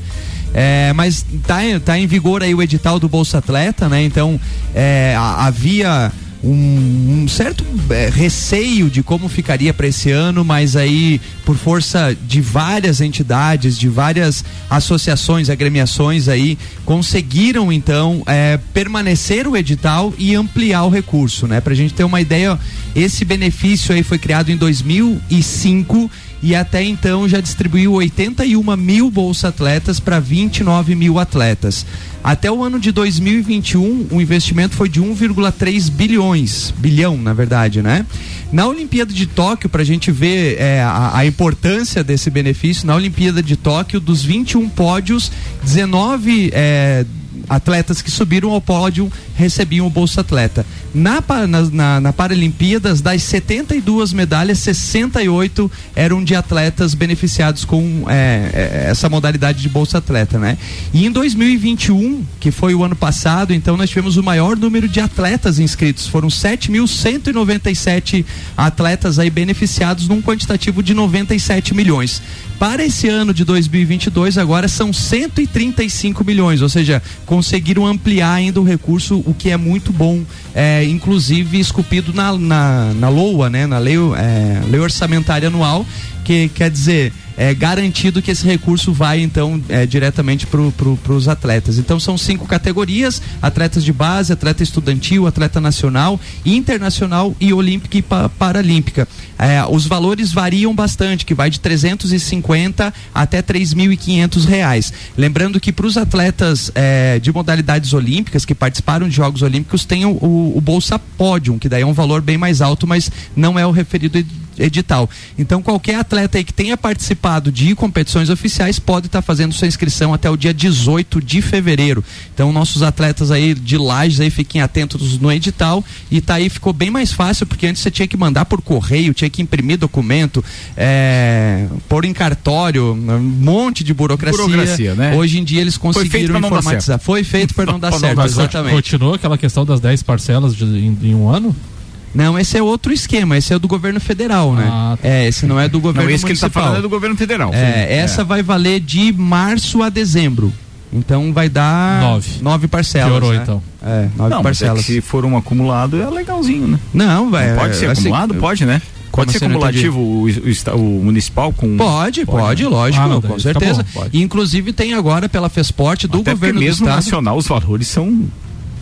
É, mas tá, em- tá em vigor aí o edital do Bolsa Atleta, né? Então é, havia um, um certo é, receio de como ficaria para esse ano, mas aí por força de várias entidades, de várias associações, agremiações aí conseguiram então é, permanecer o edital e ampliar o recurso, né? Pra gente ter uma ideia, esse benefício aí foi criado em 2005 e até então já distribuiu 81 mil bolsa atletas para 29 mil atletas. Até o ano de 2021, o investimento foi de 1,3 bilhões, bilhão na verdade, né? Na Olimpíada de Tóquio, para a gente ver é, a, a importância desse benefício, na Olimpíada de Tóquio, dos 21 pódios, 19 é, atletas que subiram ao pódio recebiam o Bolsa Atleta. Na, na, na Paralimpíadas, das 72 medalhas, 68 eram de atletas beneficiados com é, é, essa modalidade de Bolsa Atleta, né? E em 2021, que foi o ano passado, então nós tivemos o maior número de atletas inscritos. Foram 7.197 atletas aí beneficiados num quantitativo de 97 milhões. Para esse ano de 2022, agora são 135 milhões, ou seja, conseguiram ampliar ainda o recurso, o que é muito bom, é, inclusive esculpido na, na, na LOA, né, na lei, é, lei orçamentária anual, que quer dizer é garantido que esse recurso vai então é, diretamente para pro, os atletas. Então são cinco categorias: atletas de base, atleta estudantil, atleta nacional, internacional e olímpica e pa, paralímpica. É, os valores variam bastante, que vai de 350 até 3.500 reais. Lembrando que para os atletas é, de modalidades olímpicas que participaram de Jogos Olímpicos tem o, o, o Bolsa Pódium, que daí é um valor bem mais alto, mas não é o referido edital. Então qualquer atleta aí que tenha participado de competições oficiais pode estar fazendo sua inscrição até o dia 18 de fevereiro. Então nossos atletas aí de lajes aí fiquem atentos no edital e tá aí ficou bem mais fácil porque antes você tinha que mandar por correio, tinha que imprimir documento, é, pôr em cartório, um monte de burocracia. Burocracia, né? Hoje em dia eles conseguiram informatizar. Foi feito para não dar certo, exatamente. Continuou aquela questão das 10 parcelas de- em, em um ano? Não, esse é outro esquema, esse é do governo federal, né? Ah, É, esse não é do governo Não, esse que ele tá municipal. falando é do governo federal. É, essa vai valer de março a dezembro. Então vai dar Nove. nove parcelas. Piorou, né? então. É, nove Não, é parcelas. que se for um acumulado é legalzinho, né? Não, vai. Não pode ser assim, acumulado? Pode, né? Como Pode ser assim, acumulativo o, o, o municipal com. Pode, pode, né? lógico, Ah, não, com daí tá certeza. bom, E inclusive tem agora pela Fesporte do Até porque governo do mesmo estado. nacional os valores são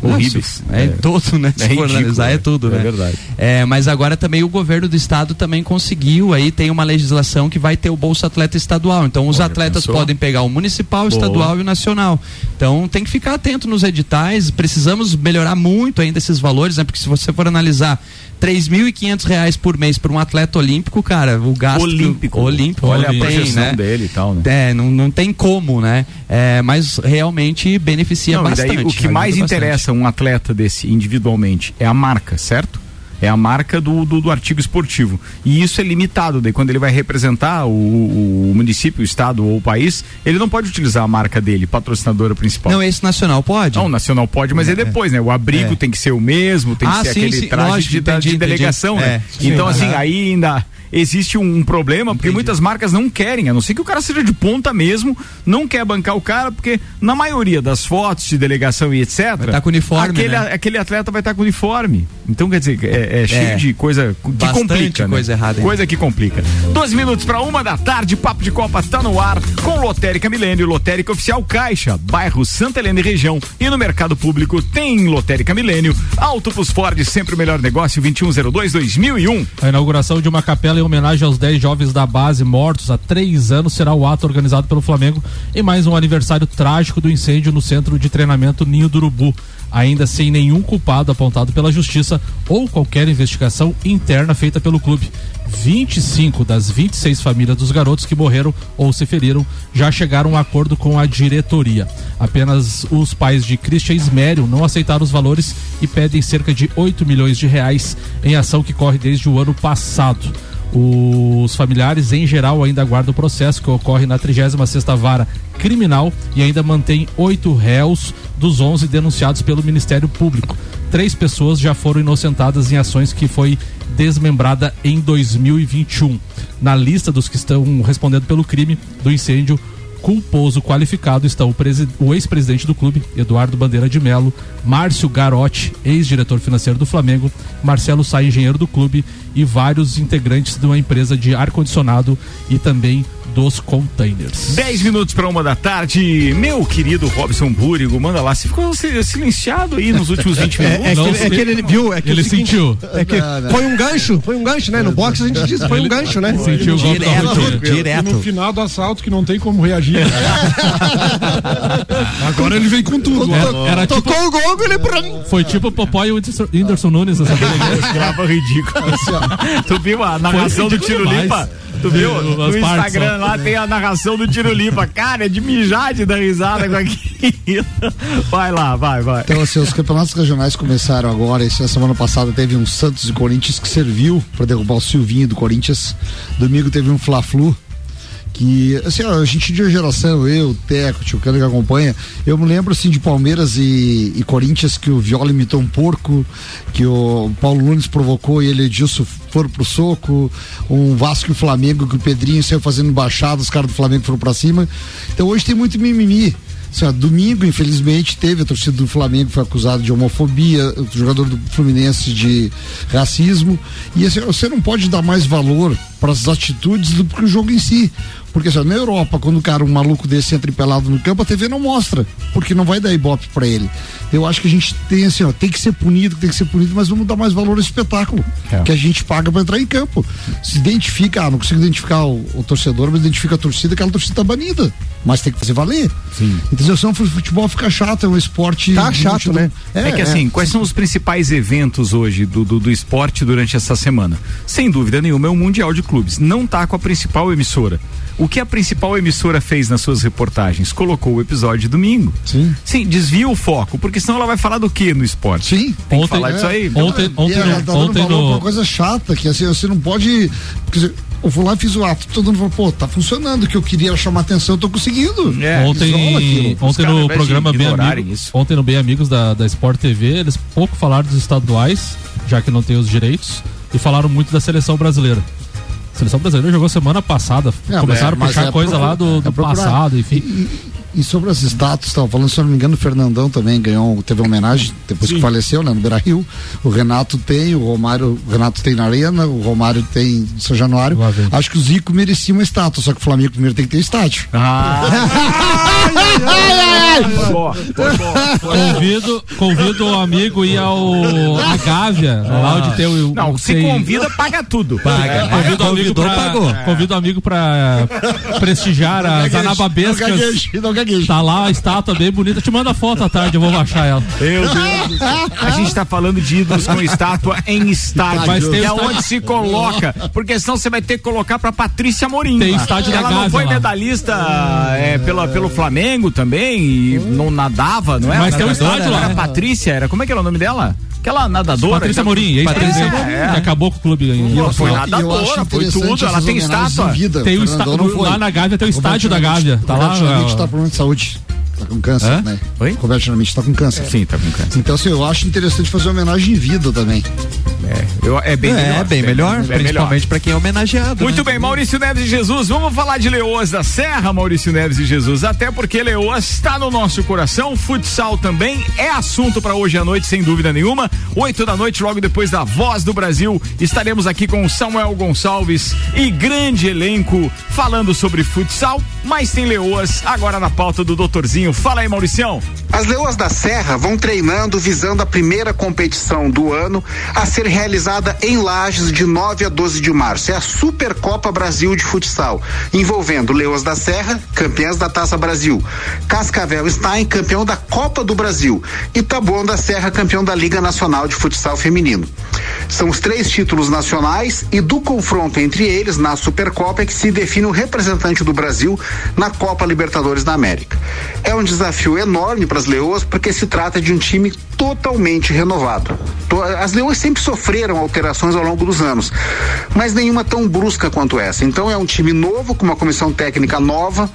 horríveis. É, em todo, né? É Se for ridículo, analisar, é né? tudo, É né? verdade. É, mas agora também o governo do estado também conseguiu, aí tem uma legislação que vai ter o Bolsa Atleta estadual. Então os Olha, atletas pensou? podem pegar o municipal, o estadual e o nacional. Então tem que ficar atento nos editais, precisamos melhorar muito ainda esses valores, né? Porque se você for analisar 3.500 reais por mês para um atleta olímpico, cara, o gasto Olímpico. olímpico Olha a projeção né? dele e tal, né? É, não, não tem como, né? É, mas realmente beneficia Não, bastante. daí, o que mais bastante. interessa um atleta desse individualmente é a marca, certo? É a marca do, do, do artigo esportivo. E isso é limitado. Daí, quando ele vai representar o, o- município, o estado ou o país, ele não pode utilizar a marca dele, patrocinadora principal. Não, esse nacional pode? Não, o nacional pode, mas é, depois, né? O abrigo É. tem que ser o mesmo, tem Ah, que ser sim, aquele sim, traje lógico, de, entendi, de entendi. delegação, É, né? sim, então, assim, aí ainda existe um, um problema, porque muitas marcas não querem, a não ser que o cara seja de ponta mesmo, não quer bancar o cara, porque na maioria das fotos de delegação e etc. Vai tá com uniforme, aquele, né? a- aquele atleta vai estar com uniforme. Então, quer dizer, é, é cheio É. de coisa que Bastante complica. né? coisa errada, hein? Coisa que complica. Dois minutos para uma da tarde, Papo de Copa tá no ar com Lotérica Milênio, Lotérica Oficial Caixa, bairro Santa Helena e região. E no mercado público tem Lotérica Milênio, Auto Plus Ford, sempre o melhor negócio, 2102-2001. A inauguração de uma capela em homenagem aos 10 jovens da base mortos há três anos será o ato organizado pelo Flamengo em mais um aniversário trágico do incêndio no centro de treinamento Ninho do Urubu. Ainda sem nenhum culpado apontado pela justiça ou qualquer investigação interna feita pelo clube. 25 das 26 famílias dos garotos que morreram ou se feriram já chegaram a um acordo com a diretoria. Apenas os pais de Christian Ismério não aceitaram os valores e pedem cerca de 8 milhões de reais em ação que corre desde o ano passado. Os familiares, em geral, ainda aguardam o processo que ocorre na 36ª Vara Criminal e ainda mantém oito réus dos 11 denunciados pelo Ministério Público. Três pessoas já foram inocentadas em ações que foi desmembrada em 2021. Na lista dos que estão respondendo pelo crime do incêndio culposo qualificado estão o, presi- o ex-presidente do clube, Eduardo Bandeira de Melo, Márcio Garotti, ex-diretor financeiro do Flamengo, Marcelo Sá, engenheiro do clube e vários integrantes de uma empresa de ar-condicionado e também dos containers. 10 minutos para uma da tarde. Meu querido Robson Búrigo, manda lá. Você ficou si- silenciado aí nos últimos 20 minutos? É, é, que, ele- é que ele viu, é que Ele o seguinte, sentiu. É que foi um gancho, foi um gancho, né? No boxe a gente diz, foi um gancho, né? Sentiu o golpe da rotina. direto. E no final do assalto que não tem como reagir. Agora ele vem com tudo. Era, era tipo, Tocou o gol, ele pra mim. foi tipo o Popó e o Whindersson- Nunes briga. Grava ridículo. tu viu a narração do Tiro demais. Limpa? Tu viu? As No Instagram lá tem a narração do Tiro Limpa. Cara, é de mijar de dar risada com aquilo. Vai lá, vai, vai. Então, assim, os campeonatos regionais começaram agora. Essa semana passada teve um Santos e Corinthians que serviu para derrubar o Silvinho do Corinthians. Domingo teve um Fla-Flu. Que, assim, a gente de geração, eu, Teco, Tio Cano que acompanha, eu me lembro, assim, de Palmeiras e, e Corinthians, que o Viola imitou um porco, que o Paulo Nunes provocou e ele Edilson foram pro soco, um Vasco e Flamengo, que o Pedrinho saiu fazendo baixada, os caras do Flamengo foram pra cima. Então hoje tem muito mimimi. Assim, domingo, infelizmente, teve a torcida do Flamengo foi acusada de homofobia, o jogador do Fluminense de racismo. E assim, você não pode dar mais valor para as atitudes do que o jogo em si. Porque assim, na Europa, quando o cara, um maluco desse entra pelado no campo, a TV não mostra, porque não vai dar ibope para ele. Eu acho que a gente tem assim, ó, tem que ser punido, tem que ser punido, mas vamos dar mais valor ao espetáculo É. que a gente paga para entrar em campo. Se identifica, ah, não consigo identificar o, o torcedor, mas identifica a torcida, aquela torcida tá banida. Mas tem que fazer valer. Sim. Entendeu? Senão o futebol fica chato, é um esporte. Tá chato, né? É, que assim, quais são os principais eventos hoje do, do, do esporte durante essa semana? Sem dúvida nenhuma, é o Mundial de Clubes. Não tá com a principal emissora. O que a principal emissora fez nas suas reportagens? Colocou o episódio de domingo. Sim. Sim, desvia o foco, porque senão ela vai falar do que no esporte? Sim. Tem que Ontem- falar disso aí. É, Ontem, ontem, e ela no, tá ontem pra no, uma coisa chata, que assim, você não pode. Você- eu vou lá e fiz o ato, todo mundo falou, pô, tá funcionando, que eu queria chamar atenção, eu tô conseguindo. É, ontem, ontem no programa Bem Amigos, isso. ontem no Bem Amigos da, da Sport TV, eles pouco falaram dos estaduais, já que não tem os direitos, e falaram muito da seleção brasileira. A seleção brasileira jogou semana passada, É, começaram a puxar é coisa lá do, do é procurar. passado, enfim. E sobre as estátuas, estava falando, se eu não me engano, o Fernandão também ganhou, teve uma homenagem depois que faleceu, né, no Beira Rio. O Renato tem, o Romário, o Renato tem na Arena, o Romário tem em São Januário. Acho que o Zico merecia uma estátua, só que o Flamengo primeiro tem que ter estádio. Foi bom, foi bom. Convido, convido o amigo a ir ao a Gávea, lá onde tem o. Não, se tem- convida, paga tudo. É, convido o amigo Convidou, pra, pagou. convido o amigo pra prestigiar as Não anababescas. gagueje, não gagueje. Tá lá a estátua bem bonita. Te manda foto à tarde, eu vou baixar ela. Meu Deus. A gente tá falando de ídolos com estátua em estádio. Mas tem que é onde se coloca. Porque senão você vai ter que colocar pra Patrícia Morim. Tem estádio da Ela não foi lá. medalhista é, pela, pelo Flamengo também e não nadava, não é? Mas tem um estádio lá. Era Patrícia, era, como é que era o nome dela? Aquela nadadora. Patrícia Morim, ex-presidente, É, é. que acabou com o clube foi nadadora, foi tudo. Ela tem estátua. vida. Tem o está- lá na Gávea tem o estádio da Gávea. Tá lá. Saúde. Tá com câncer, Hã? né? Oi? Roberto Dinamite tá com câncer. Sim, tá com câncer. Então, assim, eu acho interessante fazer homenagem em vida também. É, eu- é bem é, melhor. bem melhor, principalmente pra quem é homenageado. Muito né? bem, Maurício Neves e Jesus, vamos falar de Leoas da Serra, Maurício Neves e Jesus, até porque Leoas está no nosso coração, futsal também é assunto para hoje à noite, sem dúvida nenhuma. Oito da noite, logo depois da Voz do Brasil, estaremos aqui com Samuel Gonçalves e grande elenco falando sobre futsal, mas tem Leoas agora na pauta do doutorzinho. Fala aí, Mauricião. As Leoas da Serra vão treinando visando a primeira competição do ano a ser realizada em Lages de 9 a 12 de março. É a Supercopa Brasil de Futsal, envolvendo Leoas da Serra, campeãs da Taça Brasil, Cascavel Stein, campeão da Copa do Brasil, e Taboão da Serra, campeão da Liga Nacional de Futsal Feminino. São os três títulos nacionais e do confronto entre eles na Supercopa é que se define o representante do Brasil na Copa Libertadores da América. É um desafio enorme para as Leoas porque se trata de um time totalmente renovado. As Leoas sempre sofreram alterações ao longo dos anos, mas nenhuma tão brusca quanto essa. Então é um time novo, com uma comissão técnica nova,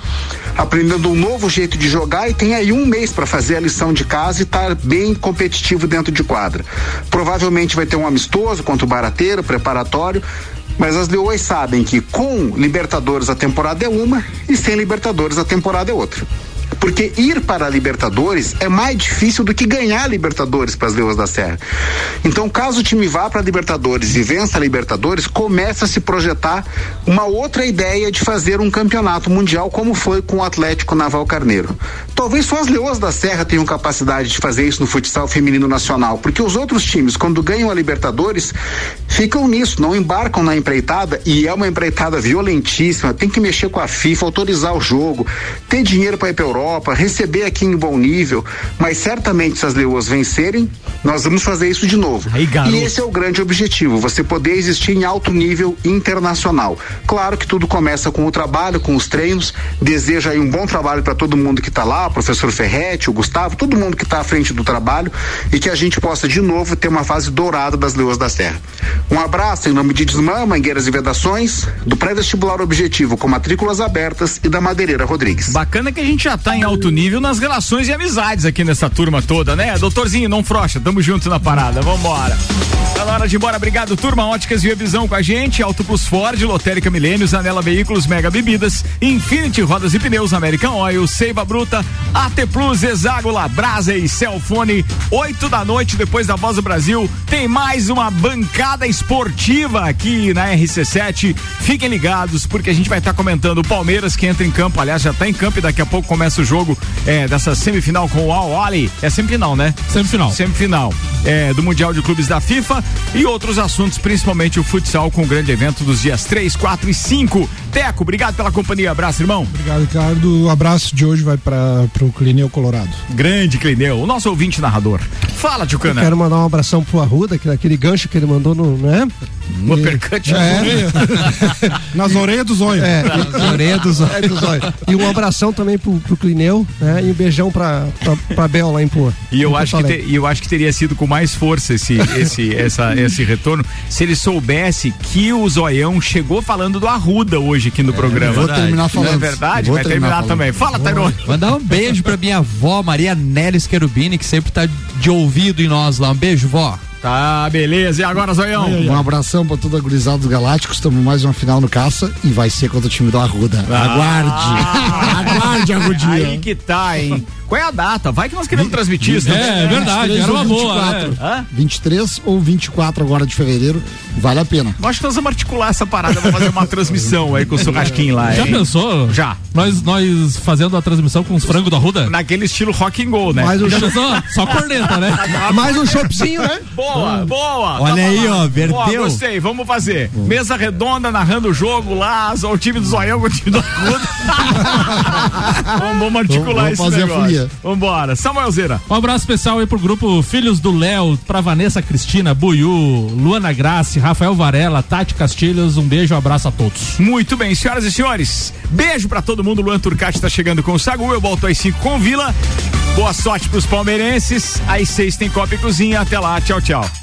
aprendendo um novo jeito de jogar e tem aí um mês para fazer a lição de casa e estar bem competitivo dentro de quadra. Provavelmente vai ter um amistoso contra o Barateiro, preparatório. Mas as Leoas sabem que com Libertadores a temporada é uma e sem Libertadores a temporada é outra. Porque ir para a Libertadores é mais difícil do que ganhar a Libertadores para as Leoas da Serra. Então, caso o time vá para a Libertadores e vença a Libertadores, começa a se projetar uma outra ideia de fazer um campeonato mundial, como foi com o Atlético Naval Carneiro. Talvez só as Leoas da Serra tenham capacidade de fazer isso no futsal feminino nacional, porque os outros times, quando ganham a Libertadores, ficam nisso, não embarcam na empreitada e é uma empreitada violentíssima. Tem que mexer com a FIFA, autorizar o jogo, ter dinheiro para ir para Europa, receber aqui em bom nível. Mas certamente, se as Leoas vencerem, nós vamos fazer isso de novo. e esse é o grande objetivo: você poder existir em alto nível internacional. Claro que tudo começa com o trabalho, com os treinos. Desejo aí um bom trabalho para todo mundo que está lá, o professor Ferretti, o Gustavo, todo mundo que está à frente do trabalho e que a gente possa de novo ter uma fase dourada das Leoas da Serra. Um abraço em nome de Desmã, Mangueiras e Vedações, do pré-vestibular Objetivo com matrículas abertas e da Madeireira Rodrigues. Bacana que a gente já tá em alto nível nas relações e amizades aqui nessa turma toda, né? Doutorzinho, não frocha, tamo junto na parada, vambora. Tá na hora de ir embora, obrigado turma, Óticas Via Visão com a gente, Auto Plus Ford, Lotérica Milênios, Anela Veículos, Mega Bebidas, Infinity Rodas e Pneus, American Oil, Seiva Bruta, AT Plus, Exágola, Brasa e Celfone, 8 da noite, depois da Voz do Brasil, tem mais uma bancada esportiva aqui na RC7, fiquem ligados, porque a gente vai estar comentando o Palmeiras que entra em campo, aliás, já tá em campo e daqui a pouco começa o jogo é, dessa semifinal com o Al Ali. É semifinal, né? Semifinal. Semifinal é, do Mundial de Clubes da FIFA e outros assuntos, principalmente o futsal com o grande evento dos dias 3, 4 e 5. Teco, obrigado pela companhia. Abraço, irmão. Obrigado, Ricardo. O abraço de hoje vai para o Clineu Colorado. Grande Clineu, o nosso ouvinte narrador. Fala, Eu Tchucana. quero mandar um abração pro Arruda, que aquele gancho que ele mandou no, né? Um uppercut é. orelha. Nas orelhas do zóio. É, Nas orelhas do zóio. É, do zóio. E um abração também pro, pro Clineu, né? E um beijão pra, pra, pra Bel lá em Pô. E eu acho, que te- e eu acho que teria sido com mais força esse, esse, essa, esse retorno se ele soubesse que o Zoião chegou falando do Arruda hoje aqui no programa. vou terminar falando. Não é verdade? Vou Vai terminar terminar, também. Fala, Tairone. Mandar um beijo pra minha avó, Maria Nélis Querubini, que sempre tá de ouvido em nós lá. Um beijo, vó. Tá, beleza. E agora, Zoião? Um abração pra toda a gurizada dos Galácticos. Estamos mais uma final no caça e vai ser contra o time do Arruda. Aguarde! Aguarde, Arrudinha. Ah. Aí que tá, hein? Qual é a data? Vai que nós queremos transmitir isso. né? 23 ou 24. Hã? 23 ou 24 agora de fevereiro. Vale a pena. Eu acho que nós vamos articular essa parada, vamos fazer uma transmissão aí com o churrasquinho lá, Já hein? pensou? Já. Nós, nós fazendo a transmissão com os frangos da Ruda? Naquele estilo rock and roll, né? Mais um Já pensou? Só corneta, né? Mais um choppzinho, né? Boa, boa. Olha Tá aí, ó, verteu. Ó, gostei, vamos fazer. Mesa redonda, narrando o jogo lá, o time do Zoião com o time do Arruda. vamos, vamos articular Vamos esse fazer a negócio. folia. Vambora. Samuel Zeira. Um abraço especial aí pro grupo Filhos do Léo, pra Vanessa Cristina, Buiu, Luana Grace, Rafael Varela, Tati Castilhos. Um beijo, um abraço a todos. Muito bem, senhoras e senhores. Beijo pra todo mundo. Luan Turcati tá chegando com o Sagu. Eu volto às 5 com Vila. Boa sorte pros palmeirenses. Às 6 tem Copa e Cozinha. Até lá. Tchau, tchau.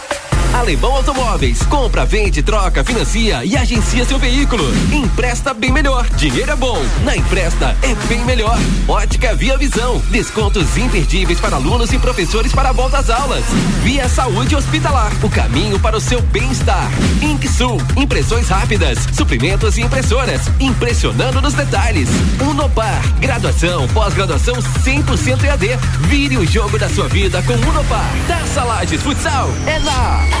Alemão Automóveis. Compra, vende, troca, financia e agencia seu veículo. Empresta bem melhor. Dinheiro é bom. Na empresta é bem melhor. Ótica Via Visão. Descontos imperdíveis para alunos e professores para a volta às aulas. Via Saúde Hospitalar. O caminho para o seu bem-estar. Inksul. Impressões rápidas. Suprimentos e impressoras. Impressionando nos detalhes. Unopar. Graduação, pós-graduação 100% EAD. Vire o jogo da sua vida com Unopar. Taça Lages Futsal. É na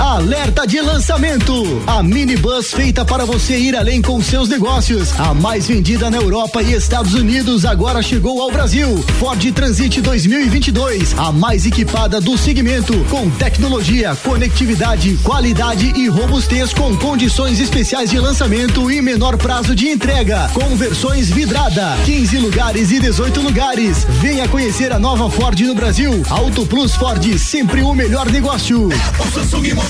Alerta de lançamento! A minibus feita para você ir além com seus negócios. A mais vendida na Europa e Estados Unidos agora chegou ao Brasil. Ford Transit 2022, a mais equipada do segmento, com tecnologia, conectividade, qualidade e robustez com condições especiais de lançamento e menor prazo de entrega, com versões vidrada, 15 lugares e 18 lugares. Venha conhecer a nova Ford no Brasil. Auto Plus Ford, sempre o melhor negócio. O Samsung,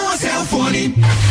a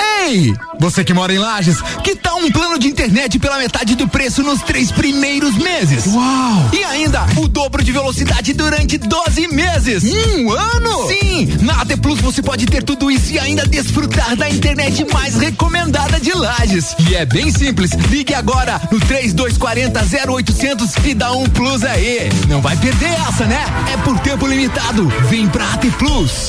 Ei, você que mora em Lages, que tal um plano de internet pela metade do preço nos três primeiros meses? Uau! E ainda o dobro de velocidade durante 12 meses. Um ano? Sim! Na AT Plus você pode ter tudo isso e ainda desfrutar da internet mais recomendada de Lages. E é bem simples. Ligue agora no 3240 0800 e dá um plus aí. Não vai perder essa, né? É por tempo limitado. Vem pra AT Plus.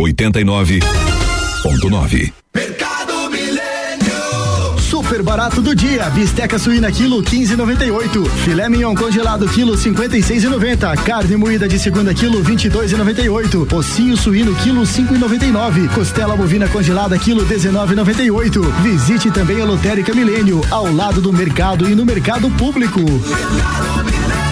89.9. Mercado Milênio. Super barato do dia. Bisteca suína quilo 15,98. Filé mignon congelado quilo 56,90. Carne moída de segunda quilo 22,98. Ossinho suíno quilo 5,99. Costela bovina congelada quilo 19,98. Visite também a Lotérica Milênio, ao lado do mercado e no mercado público. Faça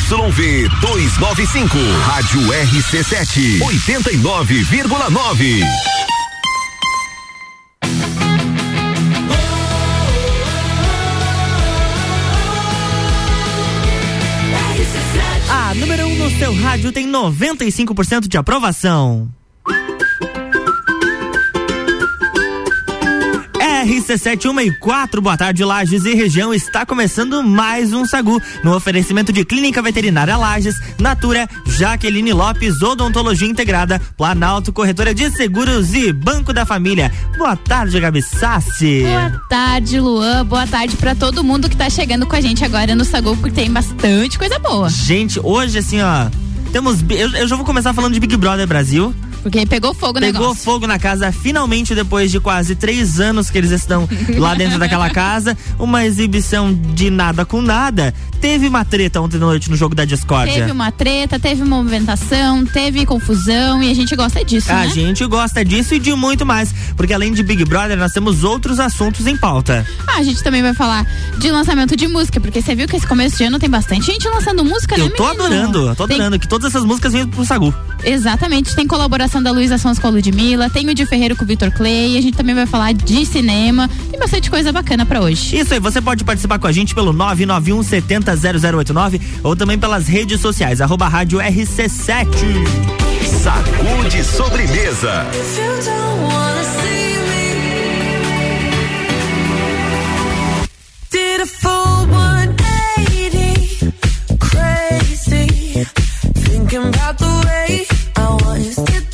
ZYV 295, Rádio RC7, 89,9. A número 1 um no seu rádio tem 95% de aprovação. RC7 1 e 4, boa tarde, Lages e região. Está começando mais um Sagu no oferecimento de Clínica Veterinária Lages, Natura, Jaqueline Lopes, Odontologia Integrada, Planalto, Corretora de Seguros e Banco da Família. Boa tarde, Gabi Sassi. Boa tarde, Luan. Boa tarde para todo mundo que tá chegando com a gente agora no Sagu, porque tem bastante coisa boa. Gente, hoje assim, ó, temos. Eu, eu já vou começar falando de Big Brother Brasil. Porque pegou fogo o Pegou negócio. fogo na casa, finalmente, depois de quase três anos que eles estão lá dentro daquela casa. Uma exibição de nada com nada. Teve uma treta ontem à noite no jogo da discórdia. Teve uma treta, teve uma movimentação, teve confusão e a gente gosta disso, A né? gente gosta disso e de muito mais. Porque além de Big Brother, nós temos outros assuntos em pauta. Ah, a gente também vai falar de lançamento de música, porque você viu que esse começo de ano tem bastante gente lançando música, né, Eu tô menino? adorando, eu tô Tem- adorando que todas essas músicas venham pro Sagu. Exatamente, tem colaboração participação da Luísa Sons com a Ludmilla, tem o de Ferreiro com o Vitor Clay, a gente também vai falar de cinema e bastante coisa bacana pra hoje. Isso aí, você pode participar com a gente pelo 991 70 0089 ou também pelas redes sociais, arroba rádio RC7. Sacude sobremesa. About the way I was.